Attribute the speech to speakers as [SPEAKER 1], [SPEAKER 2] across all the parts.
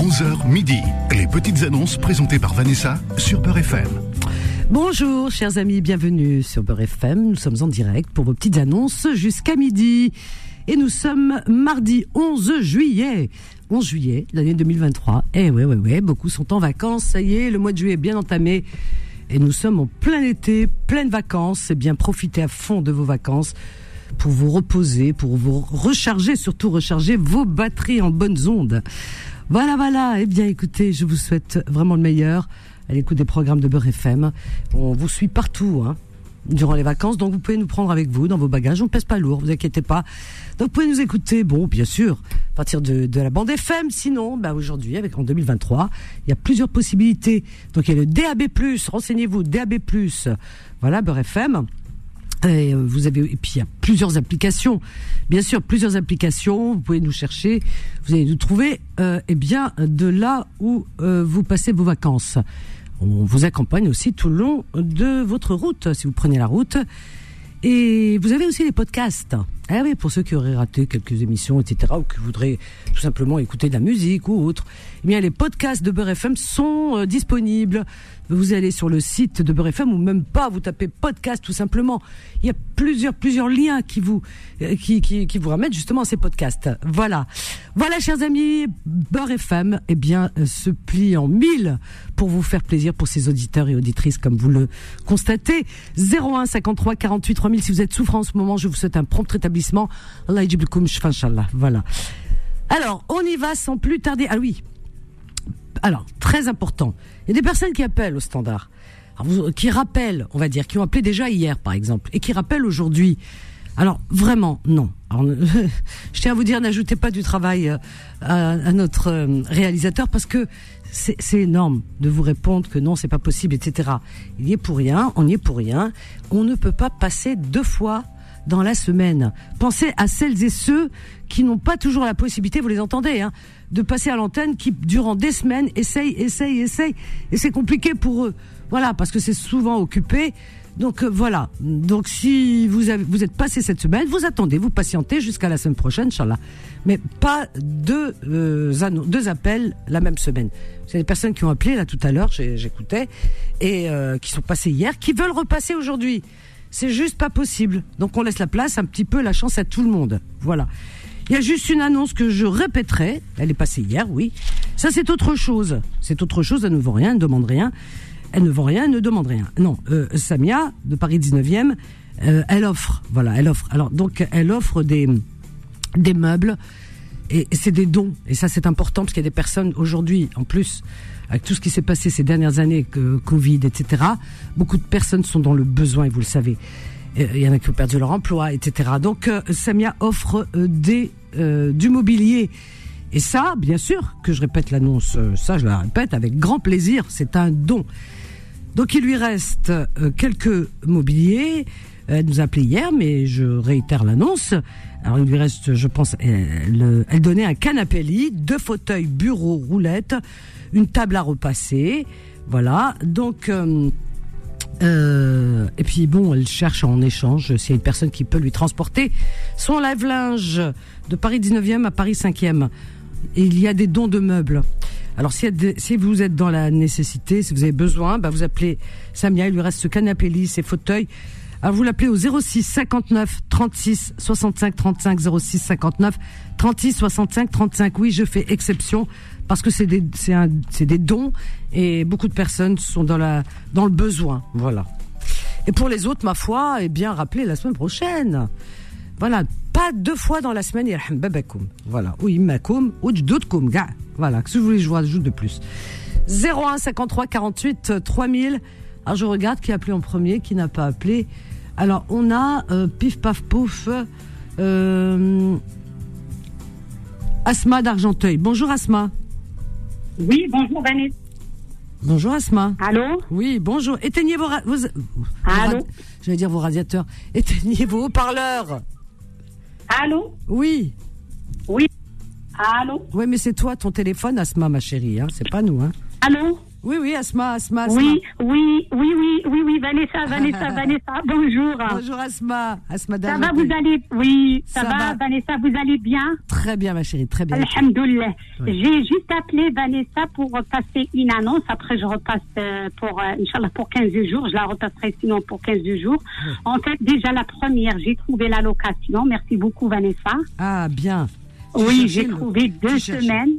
[SPEAKER 1] 11h midi. Les petites annonces présentées par Vanessa sur Beurre FM.
[SPEAKER 2] Bonjour, chers amis, bienvenue sur Beurre FM. Nous sommes en direct pour vos petites annonces jusqu'à midi. Et nous sommes mardi 11 juillet. 11 juillet, l'année 2023. Eh ouais, ouais, ouais, beaucoup sont en vacances. Ça y est, le mois de juillet est bien entamé. Et nous sommes en plein été, pleine vacances. C'est bien profiter à fond de vos vacances pour vous reposer, pour vous recharger, surtout recharger vos batteries en bonnes ondes. Voilà, voilà. Eh bien, écoutez, je vous souhaite vraiment le meilleur à l'écoute des programmes de Beurre FM. On vous suit partout, hein, durant les vacances, donc vous pouvez nous prendre avec vous dans vos bagages. On pèse pas lourd, vous inquiétez pas. Donc vous pouvez nous écouter, bon, bien sûr, à partir de, de la bande FM. Sinon, bah, aujourd'hui, avec en 2023, il y a plusieurs possibilités. Donc il y a le DAB+, renseignez-vous, DAB+, voilà, Beurre FM. Et euh, vous avez et puis il y a plusieurs applications, bien sûr plusieurs applications. Vous pouvez nous chercher, vous allez nous trouver, euh, eh bien de là où euh, vous passez vos vacances. On vous accompagne aussi tout le long de votre route, si vous prenez la route. Et vous avez aussi les podcasts. Ah oui, pour ceux qui auraient raté quelques émissions, etc., ou qui voudraient tout simplement écouter de la musique ou autre. Eh bien, les podcasts de Beurre FM sont euh, disponibles. Vous allez sur le site de Beurre FM ou même pas, vous tapez podcast tout simplement. Il y a plusieurs plusieurs liens qui vous euh, qui, qui, vous ramènent justement à ces podcasts. Voilà, voilà, chers amis, Beurre FM, eh bien, euh, se plie en mille pour vous faire plaisir pour ces auditeurs et auditrices, comme vous le constatez. 01 53 48 3000. Si vous êtes souffrant en ce moment, je vous souhaite un prompt rétablissement. Voilà. Alors, on y va sans plus tarder. Ah oui. Alors, très important. Il y a des personnes qui appellent au standard. Qui rappellent, on va dire, qui ont appelé déjà hier, par exemple, et qui rappellent aujourd'hui. Alors, vraiment, non. Je tiens à vous dire, n'ajoutez pas du travail euh, à, notre euh, réalisateur parce que c'est c'est énorme de vous répondre que non, c'est pas possible, etc. Il y est pour rien, on y est pour rien. On ne peut pas passer deux fois dans la semaine. Pensez à celles et ceux qui n'ont pas toujours la possibilité, vous les entendez, hein, de passer à l'antenne, qui durant des semaines essayent, essayent, essayent, et c'est compliqué pour eux. Voilà, parce que c'est souvent occupé. Donc euh, voilà. Donc si vous vous êtes passé cette semaine, vous attendez, vous patientez jusqu'à la semaine prochaine, Inch'Allah. Mais pas deux, euh, deux appels la même semaine. C'est des personnes qui ont appelé là tout à l'heure, j'écoutais, et euh, qui sont passées hier, qui veulent repasser aujourd'hui. C'est juste pas possible. Donc on laisse la place, un petit peu la chance à tout le monde. Voilà. Il y a juste une annonce que je répéterai. Elle est passée hier, oui. Ça, c'est autre chose. C'est autre chose. Elle ne vaut rien, elle ne demande rien. Elle ne vend rien, elle ne demande rien. Non, euh, Samia, de Paris 19e, euh, elle offre. Voilà, elle offre. Alors, donc, elle offre des, des meubles et c'est des dons. Et ça, c'est important parce qu'il y a des personnes aujourd'hui, en plus, avec tout ce qui s'est passé ces dernières années, que Covid, etc., beaucoup de personnes sont dans le besoin, et vous le savez. Euh, Il y en a qui ont perdu leur emploi, etc. Donc, euh, Samia offre euh, des, du mobilier. Et ça, bien sûr, que je répète l'annonce, ça, je la répète avec grand plaisir, c'est un don. Donc il lui reste quelques mobiliers. Elle nous a appelé hier, mais je réitère l'annonce. Alors il lui reste, je pense, elle, elle donnait un canapé lit, deux fauteuils, bureau, roulette, une table à repasser. Voilà. Donc euh, euh, et puis bon, elle cherche en échange s'il y a une personne qui peut lui transporter son lave-linge de Paris 19e à Paris 5e. Et il y a des dons de meubles. Alors si, vous êtes dans la nécessité, si vous avez besoin, bah vous appelez Samia, il lui reste ce canapé lit, ces fauteuils. Alors vous l'appelez au 06 59 36 65 35 06 59 36 65 35. Oui, je fais exception parce que c'est des dons et beaucoup de personnes sont dans le besoin. Voilà. Et pour les autres, ma foi, eh bien rappelez la semaine prochaine. Voilà, pas deux fois dans la semaine, babakoum. Voilà, ou immakoum, ou jdoudoum, gars. Voilà, que si vous voulez, je vous rajoute de plus. 01 53 48 3000. Alors je regarde qui a appelé en premier, qui n'a pas appelé. Alors on a euh, pif paf pouf. Euh, Asma d'Argenteuil. Bonjour Asma.
[SPEAKER 3] Oui, bonjour Vanessa.
[SPEAKER 2] Bonjour Asma.
[SPEAKER 3] Allô?
[SPEAKER 2] Oui, bonjour. Éteignez vos, ra- vos, vos
[SPEAKER 3] Allô
[SPEAKER 2] rad- J'allais dire vos radiateurs. Éteignez vos haut-parleurs.
[SPEAKER 3] Allô
[SPEAKER 2] Oui.
[SPEAKER 3] Oui. Allô
[SPEAKER 2] Oui, mais c'est toi ton téléphone, Asma, ma chérie. Hein. C'est pas nous. Hein.
[SPEAKER 3] Allô
[SPEAKER 2] Oui, oui, Asma, Asma, Asma.
[SPEAKER 3] Oui, oui, oui, oui, oui, oui, Vanessa, Vanessa, Vanessa, bonjour.
[SPEAKER 2] Bonjour Asma, Asma
[SPEAKER 3] Ça va, vous allez, oui, ça,
[SPEAKER 2] Ça
[SPEAKER 3] va,
[SPEAKER 2] va.
[SPEAKER 3] Vanessa, vous allez bien?
[SPEAKER 2] Très bien, ma chérie, très bien.
[SPEAKER 3] Alhamdoulilah.
[SPEAKER 2] Oui.
[SPEAKER 3] J'ai juste appelé Vanessa pour passer une annonce. Après, je repasse euh, pour, euh, Inch'Allah, pour 15 jours. Je la repasserai sinon pour 15 jours. En fait, déjà la première, j'ai trouvé la location. Merci beaucoup, Vanessa.
[SPEAKER 2] Ah, bien.
[SPEAKER 3] Oui, j'ai trouvé deux semaines.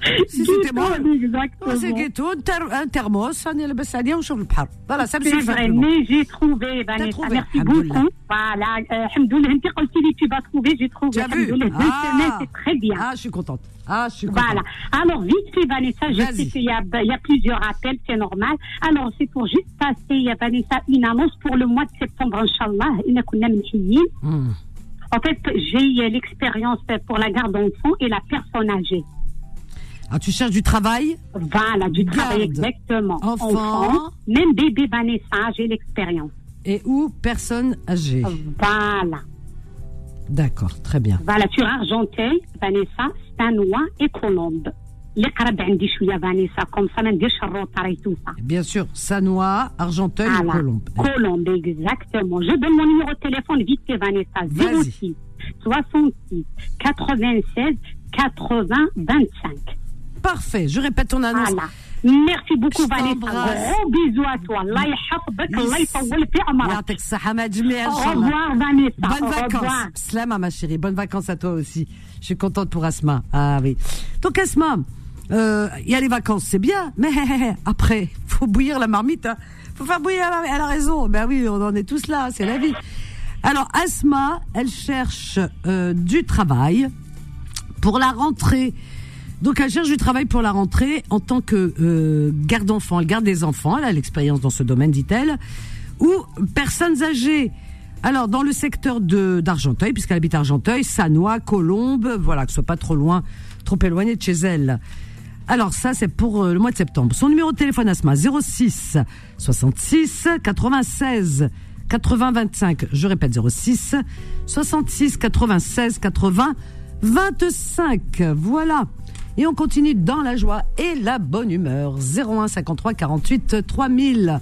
[SPEAKER 3] au bord de la mer
[SPEAKER 2] Eh,
[SPEAKER 3] et tu
[SPEAKER 2] wallah.
[SPEAKER 3] prends tes vacances.
[SPEAKER 2] قصاصكم حباب جيتون Si c'était moi,
[SPEAKER 3] Exactement.
[SPEAKER 2] c'est جيتون تر- un thermos راني لاباس عليه ونشوف البحر فوالا ça me
[SPEAKER 3] C'est
[SPEAKER 2] suffit
[SPEAKER 3] vrai,
[SPEAKER 2] simplement.
[SPEAKER 3] mais j'ai trouvé, Vanessa.
[SPEAKER 2] trouvé,
[SPEAKER 3] Merci
[SPEAKER 2] alhamdoulilah.
[SPEAKER 3] beaucoup. Voilà, euh, alhamdoulilah. انت قلتي لي tu vas trouver, j'ai trouvé.
[SPEAKER 2] Tu as vu
[SPEAKER 3] alhamdoulilah. Deux semaines, c'est très bien.
[SPEAKER 2] Ah, je suis contente. Ah, je suis contente.
[SPEAKER 3] Voilà. Alors, vite fait, Vanessa, je
[SPEAKER 2] Vas-y.
[SPEAKER 3] sais qu'il y a, il y a plusieurs appels, c'est normal. Alors, c'est pour juste passer, Vanessa, une annonce pour le mois de septembre, Inch'Allah. إنا كنا منحيين.
[SPEAKER 2] Hmm.
[SPEAKER 3] En fait, j'ai euh, l'expérience pour la garde d'enfants et la personne âgée.
[SPEAKER 2] Ah, tu cherches du travail
[SPEAKER 3] Voilà, du travail, exactement.
[SPEAKER 2] Enfant.
[SPEAKER 3] Même bébé va naissance, j'ai l'expérience.
[SPEAKER 2] Et ou personne âgée.
[SPEAKER 3] Voilà.
[SPEAKER 2] D'accord, très bien.
[SPEAKER 3] Voilà, tu sur Argenteuil, Vanessa, Stanois et Colombe. Les Arabes ont Vanessa, comme ça, même des charrotards et tout ça.
[SPEAKER 2] Bien sûr, Sanois, Argenteuil
[SPEAKER 3] voilà.
[SPEAKER 2] et Colombe.
[SPEAKER 3] Colombe, exactement. Je donne mon numéro de téléphone vite fait, Vanessa. 06 66 96 80 25.
[SPEAKER 2] Parfait, je répète ton annonce.
[SPEAKER 3] Voilà. Merci beaucoup,
[SPEAKER 2] Je
[SPEAKER 3] Vanessa.
[SPEAKER 2] t'embrasse.
[SPEAKER 3] Gros bisous à toi. Allah يحفظك, الله يطول في عمرك.
[SPEAKER 2] يعطيك الصحة ما تجميع إن
[SPEAKER 3] Au
[SPEAKER 2] شاء الله.
[SPEAKER 3] revoir, Vanessa.
[SPEAKER 2] Bonnes
[SPEAKER 3] Au revoir.
[SPEAKER 2] vacances. Slama, ma chérie. Bonnes vacances à toi aussi. Je suis contente pour Asma. Ah oui. Donc, Asma, euh, il y a les vacances, c'est bien. Mais après, faut bouillir la marmite. Hein. faut faire bouillir la marmite. Elle a raison. Ben oui, on en est tous là. C'est la vie. Alors, Asma, elle cherche euh, du travail pour la rentrée. Donc, elle cherche du travail pour la rentrée en tant que euh, garde d'enfants. Elle garde des enfants. Elle a l'expérience dans ce domaine, dit-elle. Ou personnes âgées. Alors, dans le secteur de d'Argenteuil, puisqu'elle habite Argenteuil, Sanois, Colombe, voilà, que ce soit pas trop loin, trop éloigné de chez elle. Alors, ça, c'est pour euh, le mois de septembre. Son numéro de téléphone Asma, 06 66 96 80 25. Je répète, 06 66 96 80 25. Voilà. Et on continue dans la joie et la bonne humeur. 01 53 48 3000.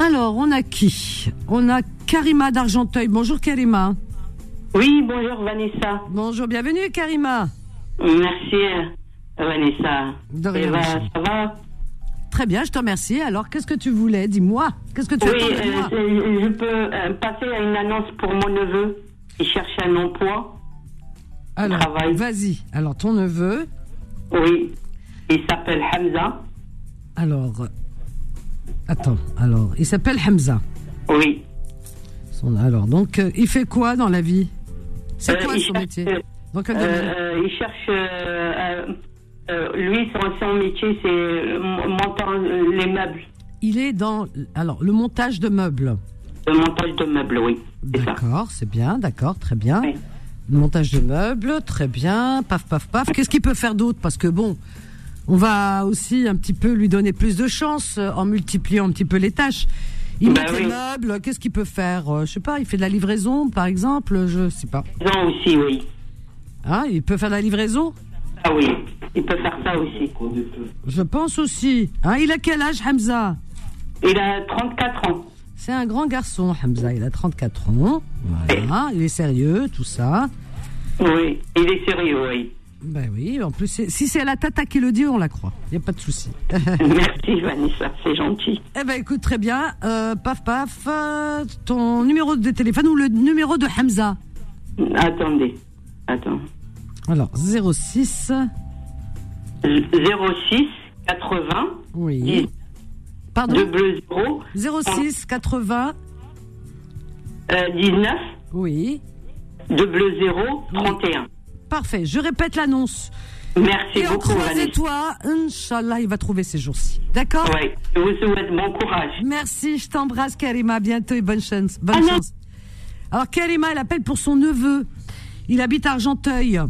[SPEAKER 2] Alors, on a qui? On a Karima d'Argenteuil. Bonjour Karima.
[SPEAKER 4] Oui, bonjour Vanessa.
[SPEAKER 2] Bonjour, bienvenue Karima.
[SPEAKER 4] Merci Vanessa.
[SPEAKER 2] De rien,
[SPEAKER 4] ben, ça va?
[SPEAKER 2] Très bien, je te remercie. Alors, qu'est-ce que tu voulais? Dis-moi. Qu'est-ce que tu
[SPEAKER 4] Oui, euh, je peux euh, passer à une annonce pour mon neveu qui cherche un emploi.
[SPEAKER 2] Alors, vas-y. Alors, ton neveu.
[SPEAKER 4] Oui, il s'appelle Hamza.
[SPEAKER 2] Alors, attends. Alors, il s'appelle Hamza.
[SPEAKER 4] Oui.
[SPEAKER 2] Son- alors, donc, euh, il fait quoi dans la vie? C'est
[SPEAKER 4] Euh,
[SPEAKER 2] quoi son
[SPEAKER 4] cherche,
[SPEAKER 2] métier?
[SPEAKER 4] Euh, il cherche. lui, son, son métier, c'est montant les meubles.
[SPEAKER 2] Il est dans alors le montage de meubles.
[SPEAKER 4] Le montage de meubles, oui.
[SPEAKER 2] D'accord, c'est bien, d'accord, très bien.
[SPEAKER 4] Oui.
[SPEAKER 2] Montage de meubles, très bien. Paf, paf, paf. Qu'est-ce qu'il peut faire d'autre Parce que bon, on va aussi un petit peu lui donner plus de chance euh, en multipliant un petit peu les tâches. Il
[SPEAKER 4] Bah
[SPEAKER 2] les
[SPEAKER 4] oui.
[SPEAKER 2] meubles. Qu'est-ce qu'il peut faire Euh, Je sais pas. Il fait de la livraison, par exemple. Je sais pas.
[SPEAKER 4] Non, aussi, oui.
[SPEAKER 2] Hein Il peut faire de la livraison
[SPEAKER 4] Ah oui, il peut faire ça aussi.
[SPEAKER 2] Je pense aussi. Hein il a quel âge, Hamza?
[SPEAKER 4] Il a 34 ans.
[SPEAKER 2] C'est un grand garçon, Hamza. Il a 34 ans. Voilà. Il est sérieux, tout ça.
[SPEAKER 4] Oui, il est sérieux, oui.
[SPEAKER 2] Ben oui, en plus, si c'est la tata qui le dit, on la croit. Il n'y a pas de souci.
[SPEAKER 4] Merci Vanessa, c'est gentil.
[SPEAKER 2] eh ben écoute, très bien. Euh, paf, paf, euh, ton numéro de téléphone ou le numéro de Hamza?
[SPEAKER 4] Attendez, attends.
[SPEAKER 2] Alors, 06,
[SPEAKER 4] 06 80
[SPEAKER 2] oui.
[SPEAKER 4] 10
[SPEAKER 2] Pardon
[SPEAKER 4] double 0
[SPEAKER 2] 06 80,
[SPEAKER 4] euh, 19
[SPEAKER 2] oui.
[SPEAKER 4] double 0 31.
[SPEAKER 2] Parfait, je répète l'annonce.
[SPEAKER 4] Merci
[SPEAKER 2] Et
[SPEAKER 4] beaucoup Vanessa.
[SPEAKER 2] toits, Inch'Allah, il va trouver ces jours-ci. D'accord
[SPEAKER 4] Oui, je vous souhaite bon courage.
[SPEAKER 2] Merci, je t'embrasse Karima, à bientôt et bonne chance. Bonne
[SPEAKER 4] Ah
[SPEAKER 2] chance. Alors Karima, elle appelle pour son neveu. Il habite à Argenteuil.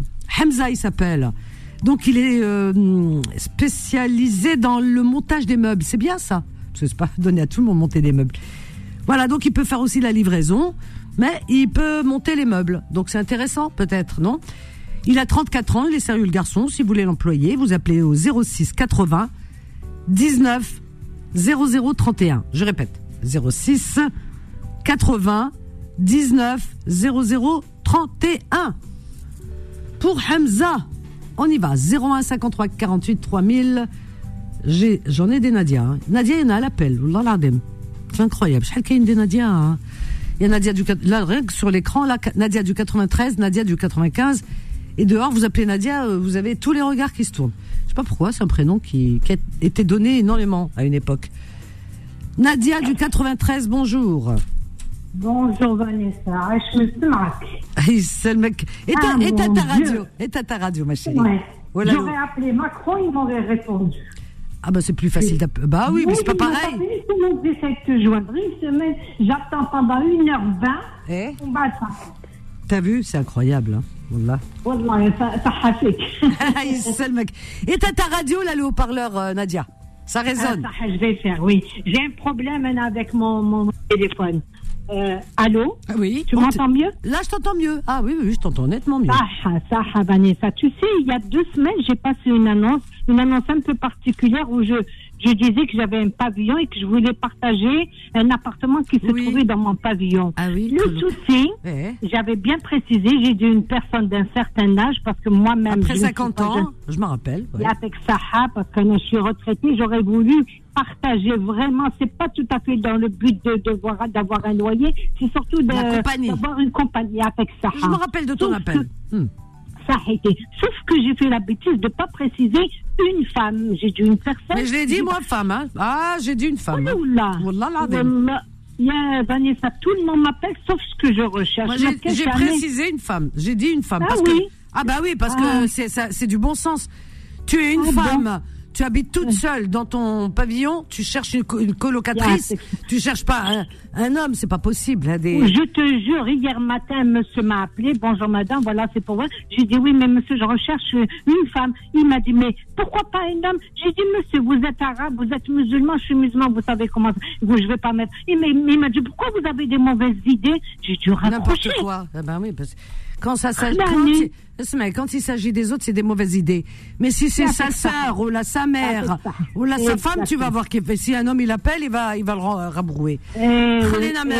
[SPEAKER 2] Hamza, il s'appelle. Donc, il est euh, spécialisé dans le montage des meubles. C'est bien ça? Parce que c'est pas donné à tout le monde monter des meubles. Voilà, donc il peut faire aussi la livraison, mais il peut monter les meubles. Donc, c'est intéressant, peut-être, non? Il a 34 ans, il est sérieux, le garçon. Si vous voulez l'employer, vous appelez au 06 80 19 0031. Je répète, 06 80 19 0031. Pour Hamza, on y va. 01 53 48 3000. J'ai, j'en ai des Nadia. hein. Nadia, il y en a à l'appel. C'est incroyable. Je a des Nadia. hein. Il y a Nadia du, là, rien que sur l'écran, là, Nadia du 93, Nadia du 95. Et dehors, vous appelez Nadia, euh, vous avez tous les regards qui se tournent. Je sais pas pourquoi, c'est un prénom qui, qui a été donné énormément à une époque. Nadia du 93, bonjour.
[SPEAKER 5] Bonjour Vanessa, je me suis
[SPEAKER 2] c'est le mec. Et ta,
[SPEAKER 5] Ah,
[SPEAKER 2] et ta, ta radio. Et ta, ta radio, ma chérie.
[SPEAKER 5] Ouais.
[SPEAKER 2] Voilà.
[SPEAKER 5] J'aurais appelé Macron, il m'aurait répondu.
[SPEAKER 2] Ah bah c'est plus facile. d'app- Bah oui, mais c'est pas pareil.
[SPEAKER 5] appelé, Tout le monde essaie de te joindre. Une semaine, j'attends pendant 1h20.
[SPEAKER 2] Eh
[SPEAKER 5] On va.
[SPEAKER 2] T'as vu, c'est incroyable. Hein. Wallah.
[SPEAKER 5] Wallah,
[SPEAKER 2] t'as ta radio, là, le haut-parleur, euh, Nadia? Ça
[SPEAKER 5] Ah,
[SPEAKER 2] résonne.
[SPEAKER 5] ça, je vais faire, oui. J'ai un problème hein, avec mon, mon téléphone. Euh, allô
[SPEAKER 2] Ah oui.
[SPEAKER 5] Tu m'entends mieux?
[SPEAKER 2] Là, je t'entends mieux. Ah oui, oui, oui, je t'entends nettement mieux.
[SPEAKER 5] Saha, Saha, Vanessa. Tu sais, il y a deux semaines, j'ai passé une annonce, une annonce un peu particulière où je, je disais que j'avais un pavillon et que je voulais partager un appartement qui se
[SPEAKER 2] Oui.
[SPEAKER 5] trouvait dans mon pavillon.
[SPEAKER 2] Ah oui.
[SPEAKER 5] Le souci, j'avais bien précisé, j'ai dit une personne d'un certain âge parce que moi-même.
[SPEAKER 2] Après
[SPEAKER 5] je ne suis
[SPEAKER 2] 50
[SPEAKER 5] pas jeune.
[SPEAKER 2] ans, je m'en rappelle. ouais.
[SPEAKER 5] Avec Saha, parce que je suis retraitée, j'aurais voulu partager vraiment. C'est pas tout à fait dans le but de, de voir- d'avoir un loyer, c'est surtout d'avoir une compagnie avec Saha.
[SPEAKER 2] Je me rappelle de ton
[SPEAKER 5] Sauf
[SPEAKER 2] appel. Hmm.
[SPEAKER 5] Été. Sauf que j'ai fait la bêtise de pas préciser une femme. J'ai dit une personne.
[SPEAKER 2] Mais je l'ai dit, moi, femme. Hein. Ah, j'ai dit une femme.
[SPEAKER 5] Oula.
[SPEAKER 2] Wallah l'adem.
[SPEAKER 5] Wallah. Il y a Vanessa, tout le monde m'appelle sauf ce que je recherche.
[SPEAKER 2] J'ai- précisé une femme. J'ai dit une femme.
[SPEAKER 5] Ah
[SPEAKER 2] parce
[SPEAKER 5] oui.
[SPEAKER 2] que, ah bah oui, parce
[SPEAKER 5] Ah.
[SPEAKER 2] que c'est ça- c'est du bon sens. Tu es une
[SPEAKER 5] Ah bon
[SPEAKER 2] femme. Tu habites toute seule dans ton pavillon. Tu cherches une, co- une colocatrice.
[SPEAKER 5] Yeah,
[SPEAKER 2] tu cherches pas un, un homme. C'est pas possible. hein, des...
[SPEAKER 5] Je te jure, hier matin, monsieur m'a appelé. Bonjour madame, voilà, c'est pour vous. J'ai dit oui, mais monsieur, je recherche une femme. Il m'a dit, mais pourquoi pas un homme? J'ai dit, monsieur, vous êtes arabe, vous êtes musulman, je suis musulman, vous savez comment. Vous, je vais pas mettre. Il m'a dit, pourquoi vous avez des mauvaises idées? J'ai dû
[SPEAKER 2] N'importe
[SPEAKER 5] raccrocher.
[SPEAKER 2] quoi. Ah ben oui, parce que quand ça s'agit, quand, il- Esma, quand il s'agit des autres, c'est des mauvaises idées. Mais si c'est sa sœur ou la sa mère ou la sa femme, tu vas voir qu'il fait. Si un homme il appelle, il va, il va le ra- rabrouer.
[SPEAKER 5] Eh oui,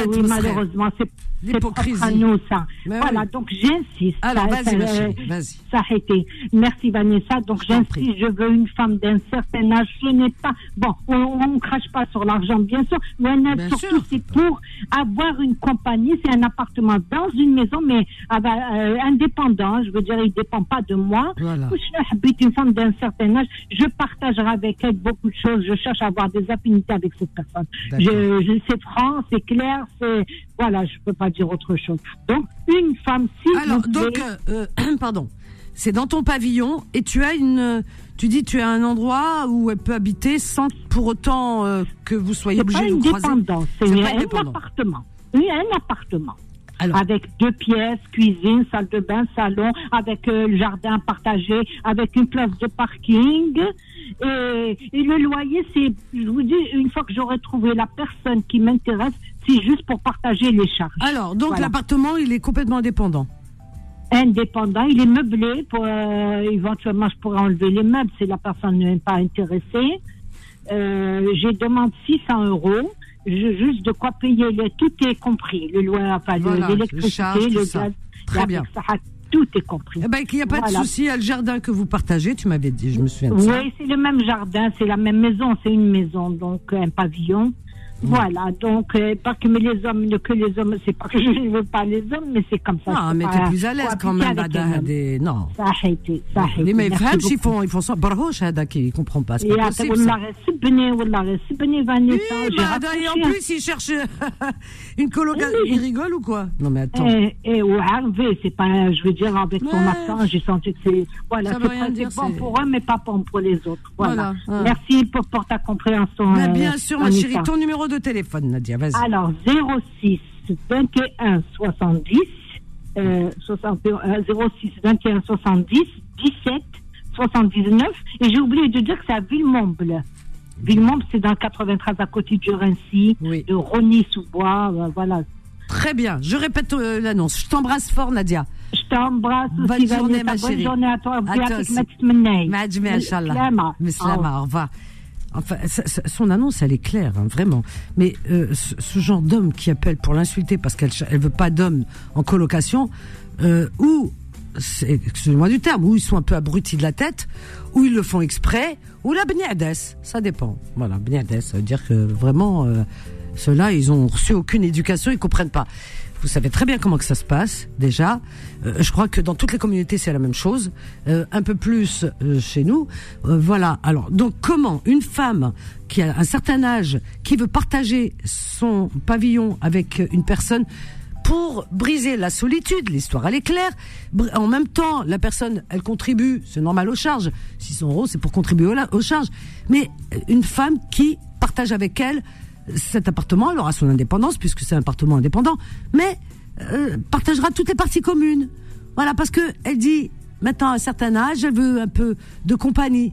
[SPEAKER 5] eh oui, malheureusement, c'est
[SPEAKER 2] L'hypocrisie.
[SPEAKER 5] à nous, ça.
[SPEAKER 2] Mais
[SPEAKER 5] voilà,
[SPEAKER 2] oui.
[SPEAKER 5] donc j'insiste.
[SPEAKER 2] Alors, vas-y, chérie, vas-y.
[SPEAKER 5] Ça a été. Merci, Vanessa. Donc,
[SPEAKER 2] Je
[SPEAKER 5] j'insiste, je veux une femme d'un certain âge. Ce n'est pas... Bon, on ne crache pas sur l'argent, bien sûr. Mais
[SPEAKER 2] Bien
[SPEAKER 5] surtout, c'est pour avoir une compagnie. C'est un appartement dans une maison, mais avec, euh, indépendant. Je veux dire, il ne dépend pas de moi.
[SPEAKER 2] Voilà.
[SPEAKER 5] Je habite une femme d'un certain âge. Je partagerai avec elle beaucoup de choses. Je cherche à avoir des affinités avec cette personne. Je, je- c'est franc, c'est clair, c'est voilà, je peux pas dire autre chose. Donc une femme, si
[SPEAKER 2] Alors, donc, euh, euh, pardon. C'est dans ton pavillon et tu as une, tu dis tu as un endroit où elle peut habiter sans pour autant euh, que vous soyez
[SPEAKER 5] c'est
[SPEAKER 2] obligé de
[SPEAKER 5] une
[SPEAKER 2] vous croiser.
[SPEAKER 5] dépendance, c'est
[SPEAKER 2] C'est pas
[SPEAKER 5] un
[SPEAKER 2] indépendant.
[SPEAKER 5] appartement. Oui, un appartement.
[SPEAKER 2] Alors,
[SPEAKER 5] Avec deux pièces, cuisine, salle de bain, salon, avec euh, le jardin partagé, avec une place de parking. Et, et le loyer, c'est, je vous dis, une fois que j'aurai trouvé la personne qui m'intéresse, c'est juste pour partager les charges.
[SPEAKER 2] alors donc
[SPEAKER 5] Voilà.
[SPEAKER 2] l'appartement il est complètement indépendant.
[SPEAKER 5] indépendant. Il est meublé. Pour, euh, éventuellement, je pourrais enlever les meubles si la personne n'est pas intéressée. Euh, j'ai demandé 600 euros. Juste de quoi payer. Tout est compris. Le loyer, enfin,
[SPEAKER 2] Voilà,
[SPEAKER 5] l'électricité, le gaz.
[SPEAKER 2] Très bien.
[SPEAKER 5] Tout est compris.
[SPEAKER 2] Eh ben il n'y a pas
[SPEAKER 5] Voilà.
[SPEAKER 2] de souci. Il y a le jardin que vous partagez. Tu m'avais dit, je me souviens de ça.
[SPEAKER 5] Oui, c'est le même jardin, c'est la même maison, c'est une maison, donc un pavillon. Voilà, donc euh, pas que mais les hommes, que les hommes, c'est pas que je ne veux pas les hommes, mais c'est comme ça.
[SPEAKER 2] Non, mais
[SPEAKER 5] pas
[SPEAKER 2] t'es plus à l'aise quand même. Non.
[SPEAKER 5] Ça a été, ça a été. Merci
[SPEAKER 2] femmes, ils font, ils font ça. Barhoche, Hada, qui comprend pas. C'est
[SPEAKER 5] Et
[SPEAKER 2] pas
[SPEAKER 5] après,
[SPEAKER 2] possible.
[SPEAKER 5] Wallah, subni, Wallah, subni, Vanessa,
[SPEAKER 2] bah, et en plus, ils cherchent une colocation.
[SPEAKER 5] Oui.
[SPEAKER 2] Ils rigolent ou quoi? Non, mais attends.
[SPEAKER 5] Et, ouais, Hervé, c'est pas, je veux dire, avec ton
[SPEAKER 2] Ouais.
[SPEAKER 5] accent, j'ai senti que c'est, voilà, c'est bon pour eux, mais pas bon pour les autres. Voilà. Merci pour, ta compréhension.
[SPEAKER 2] Mais
[SPEAKER 5] euh,
[SPEAKER 2] bien sûr, ma chérie, ton numéro de téléphone, Nadia, vas-y.
[SPEAKER 5] Alors, 06 21 70 euh, 60, euh, 06 21 70 17 79. Et j'ai oublié de dire que c'est à Villemomble. Villemomble, c'est dans le 93 à côté de Rincy,
[SPEAKER 2] Oui.
[SPEAKER 5] de Rony-sous-Bois. euh, voilà.
[SPEAKER 2] Très bien. Je répète euh, l'annonce. Je t'embrasse fort, Nadia.
[SPEAKER 5] Je t'embrasse
[SPEAKER 2] Bonne journée, ma
[SPEAKER 5] Bonne
[SPEAKER 2] chérie.
[SPEAKER 5] journée à toi.
[SPEAKER 2] À toi aussi. au revoir. Enfin, son annonce, elle est claire, hein, vraiment. Mais euh, ce, genre d'homme qui appelle pour l'insulter parce qu'elle elle veut pas d'homme en colocation, euh, ou, excusez-moi du terme, ou ils sont un peu abrutis de la tête, ou ils le font exprès, ou la bniades, ça dépend. Voilà, bniades, ça veut dire que vraiment, euh, ceux-là, ils ont reçu aucune éducation, ils comprennent pas. Vous savez très bien comment que ça se passe déjà. Euh, je crois que dans toutes les communautés c'est la même chose, Euh, un peu plus euh, chez nous. Voilà. Alors donc comment une femme qui a un certain âge, qui veut partager son pavillon avec une personne pour briser la solitude, l'histoire elle est claire. En même temps, la personne elle contribue, c'est normal aux charges. 600 euros c'est pour contribuer aux, charges. Mais une femme qui partage avec elle cet appartement, elle aura son indépendance puisque c'est un appartement indépendant, mais euh, partagera toutes les parties communes. Voilà, parce que elle dit maintenant à un certain âge, elle veut un peu de compagnie.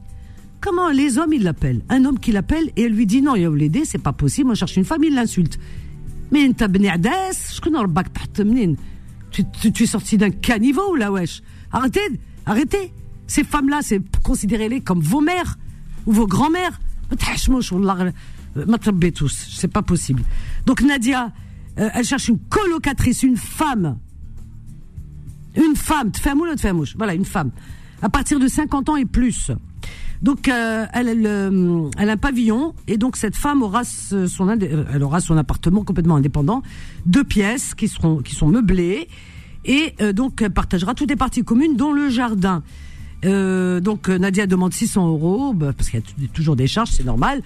[SPEAKER 2] Comment les hommes ils l'appellent? Un homme qui l'appelle et elle lui dit non, il va l'aider, c'est pas possible, on cherche une femme, il l'insulte. Mais je connais tu, tu, tu es sorti d'un caniveau là, wesh. Arrêtez, arrêtez. Ces femmes-là, c'est considérez-les comme vos mères ou vos grand-mères. Euh, tous, c'est pas possible. Donc Nadia, euh, elle cherche une colocatrice, une femme. Une femme, de faire mouche, voilà, une femme. À partir de 50 ans et plus. Donc euh, elle, a un pavillon et donc cette femme aura son elle aura son appartement complètement indépendant, deux pièces qui seront qui sont meublées et donc elle partagera toutes les parties communes dont le jardin. donc Nadia demande 600 euros bah, parce qu'il y a toujours des charges, c'est normal.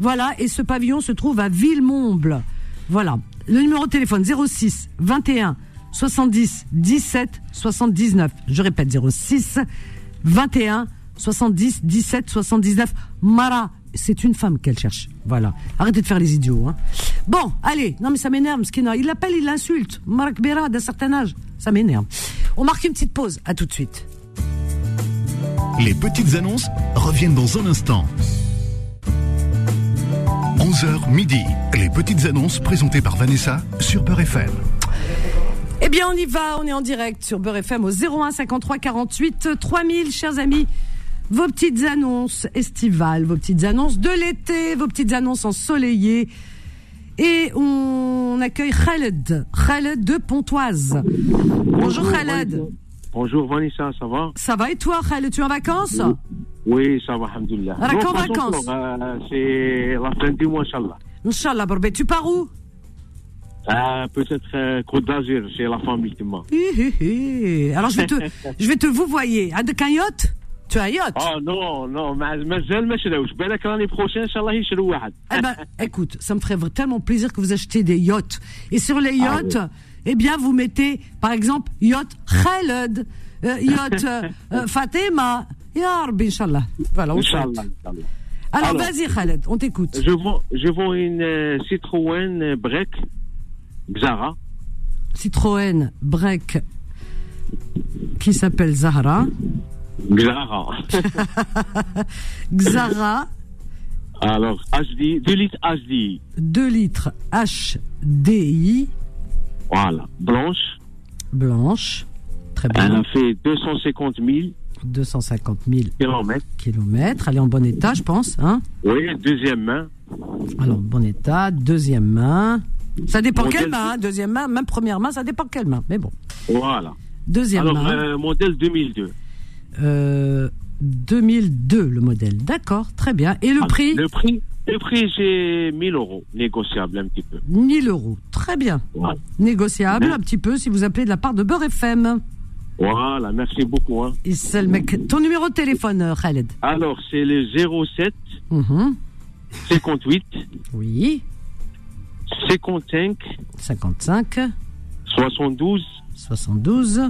[SPEAKER 2] Voilà et ce pavillon se trouve à Villemomble. Voilà le numéro de téléphone 06 21 70 17 79. Je répète 06 21 70 17 79. Mara, c'est une femme qu'elle cherche. Voilà. Arrêtez de faire les idiots. Hein. Bon, allez. Non mais ça m'énerve, Skina. Il l'appelle, il l'insulte. Mara Kbera d'un certain âge. Ça m'énerve. On marque une petite pause. À tout de suite.
[SPEAKER 1] Les petites annonces reviennent dans un instant. 11h midi. Les petites annonces présentées par Vanessa sur Beurre FM.
[SPEAKER 2] Eh bien, on y va. On est en direct sur Beurre FM au 01 53 48 3000, chers amis. Vos petites annonces estivales, vos petites annonces de l'été, vos petites annonces ensoleillées. Et on accueille Khaled, Khaled de Pontoise. Bonjour Khaled.
[SPEAKER 6] Bonjour Vanessa, ça va
[SPEAKER 2] Ça va et toi Khaled, tu es en vacances
[SPEAKER 6] Oui, ça va, alhamdoulilah.
[SPEAKER 2] Alors,
[SPEAKER 6] Non,
[SPEAKER 2] qu'en
[SPEAKER 6] pas
[SPEAKER 2] vacances
[SPEAKER 6] encore, euh, C'est la fin du mois, Inch'Allah.
[SPEAKER 2] Inch'Allah, Borbé, tu pars où
[SPEAKER 6] Euh, Peut-être euh, Côte d'Azur, c'est la famille qui m'a.
[SPEAKER 2] Hi, hi, hi. Alors je vais te, je vais te vous voyer. Avec un yacht Tu as un yacht
[SPEAKER 6] Oh non, non, mais مازال ما شراوش بالك l'année prochaine Inch'Allah يشروا واحد.
[SPEAKER 2] Eh ben, écoute, ça me ferait tellement plaisir que vous achetiez des yachts. Et sur les
[SPEAKER 6] Ah
[SPEAKER 2] yachts, eh bien, vous mettez, par exemple, yacht Khaled, euh, yacht euh, euh, Fatima, Ya Rabbi, Inch'Allah. Voilà, on.
[SPEAKER 6] Inch'Allah, Inch'Allah.
[SPEAKER 2] Alors,
[SPEAKER 6] Alors.
[SPEAKER 2] vas-y, Khaled, on t'écoute.
[SPEAKER 6] Je vends, je vends une euh, Citroën Break Xara.
[SPEAKER 2] Citroën Break qui s'appelle Zahra.
[SPEAKER 6] Xara.
[SPEAKER 2] Xara,
[SPEAKER 6] Alors, HD, 2 litres HD.
[SPEAKER 2] 2 litres HDI,
[SPEAKER 6] Voilà, blanche.
[SPEAKER 2] blanche. Très
[SPEAKER 6] Elle
[SPEAKER 2] bien.
[SPEAKER 6] a fait 250 000
[SPEAKER 2] 250 000
[SPEAKER 6] kilomètres.
[SPEAKER 2] kilomètres. Elle est en bon état, je pense. Hein?
[SPEAKER 6] Oui, deuxième main.
[SPEAKER 2] Alors, bon état, deuxième main. Ça dépend
[SPEAKER 6] Modèle-
[SPEAKER 2] quelle main, hein, deuxième main, même première main, ça dépend quelle main. Mais bon,
[SPEAKER 6] Voilà.
[SPEAKER 2] deuxième
[SPEAKER 6] Alors,
[SPEAKER 2] main,
[SPEAKER 6] euh, modèle 2002.
[SPEAKER 2] euh, 2002 le modèle. D'accord, très bien. Et le
[SPEAKER 6] Ah,
[SPEAKER 2] prix?
[SPEAKER 6] Le prix, le prix c'est 1000 euros, négociable un petit peu.
[SPEAKER 2] 1000 euros. Très bien.
[SPEAKER 6] Voilà,
[SPEAKER 2] Négociable un petit peu si vous appelez de la part de Beurre FM.
[SPEAKER 6] Voilà, merci beaucoup. hein.
[SPEAKER 2] Et c'est le mec- Ton numéro de téléphone, euh, Khaled
[SPEAKER 6] Alors, c'est le 07
[SPEAKER 2] Mhm.
[SPEAKER 6] 58
[SPEAKER 2] Oui,
[SPEAKER 6] 55
[SPEAKER 2] 55
[SPEAKER 6] 72
[SPEAKER 2] 72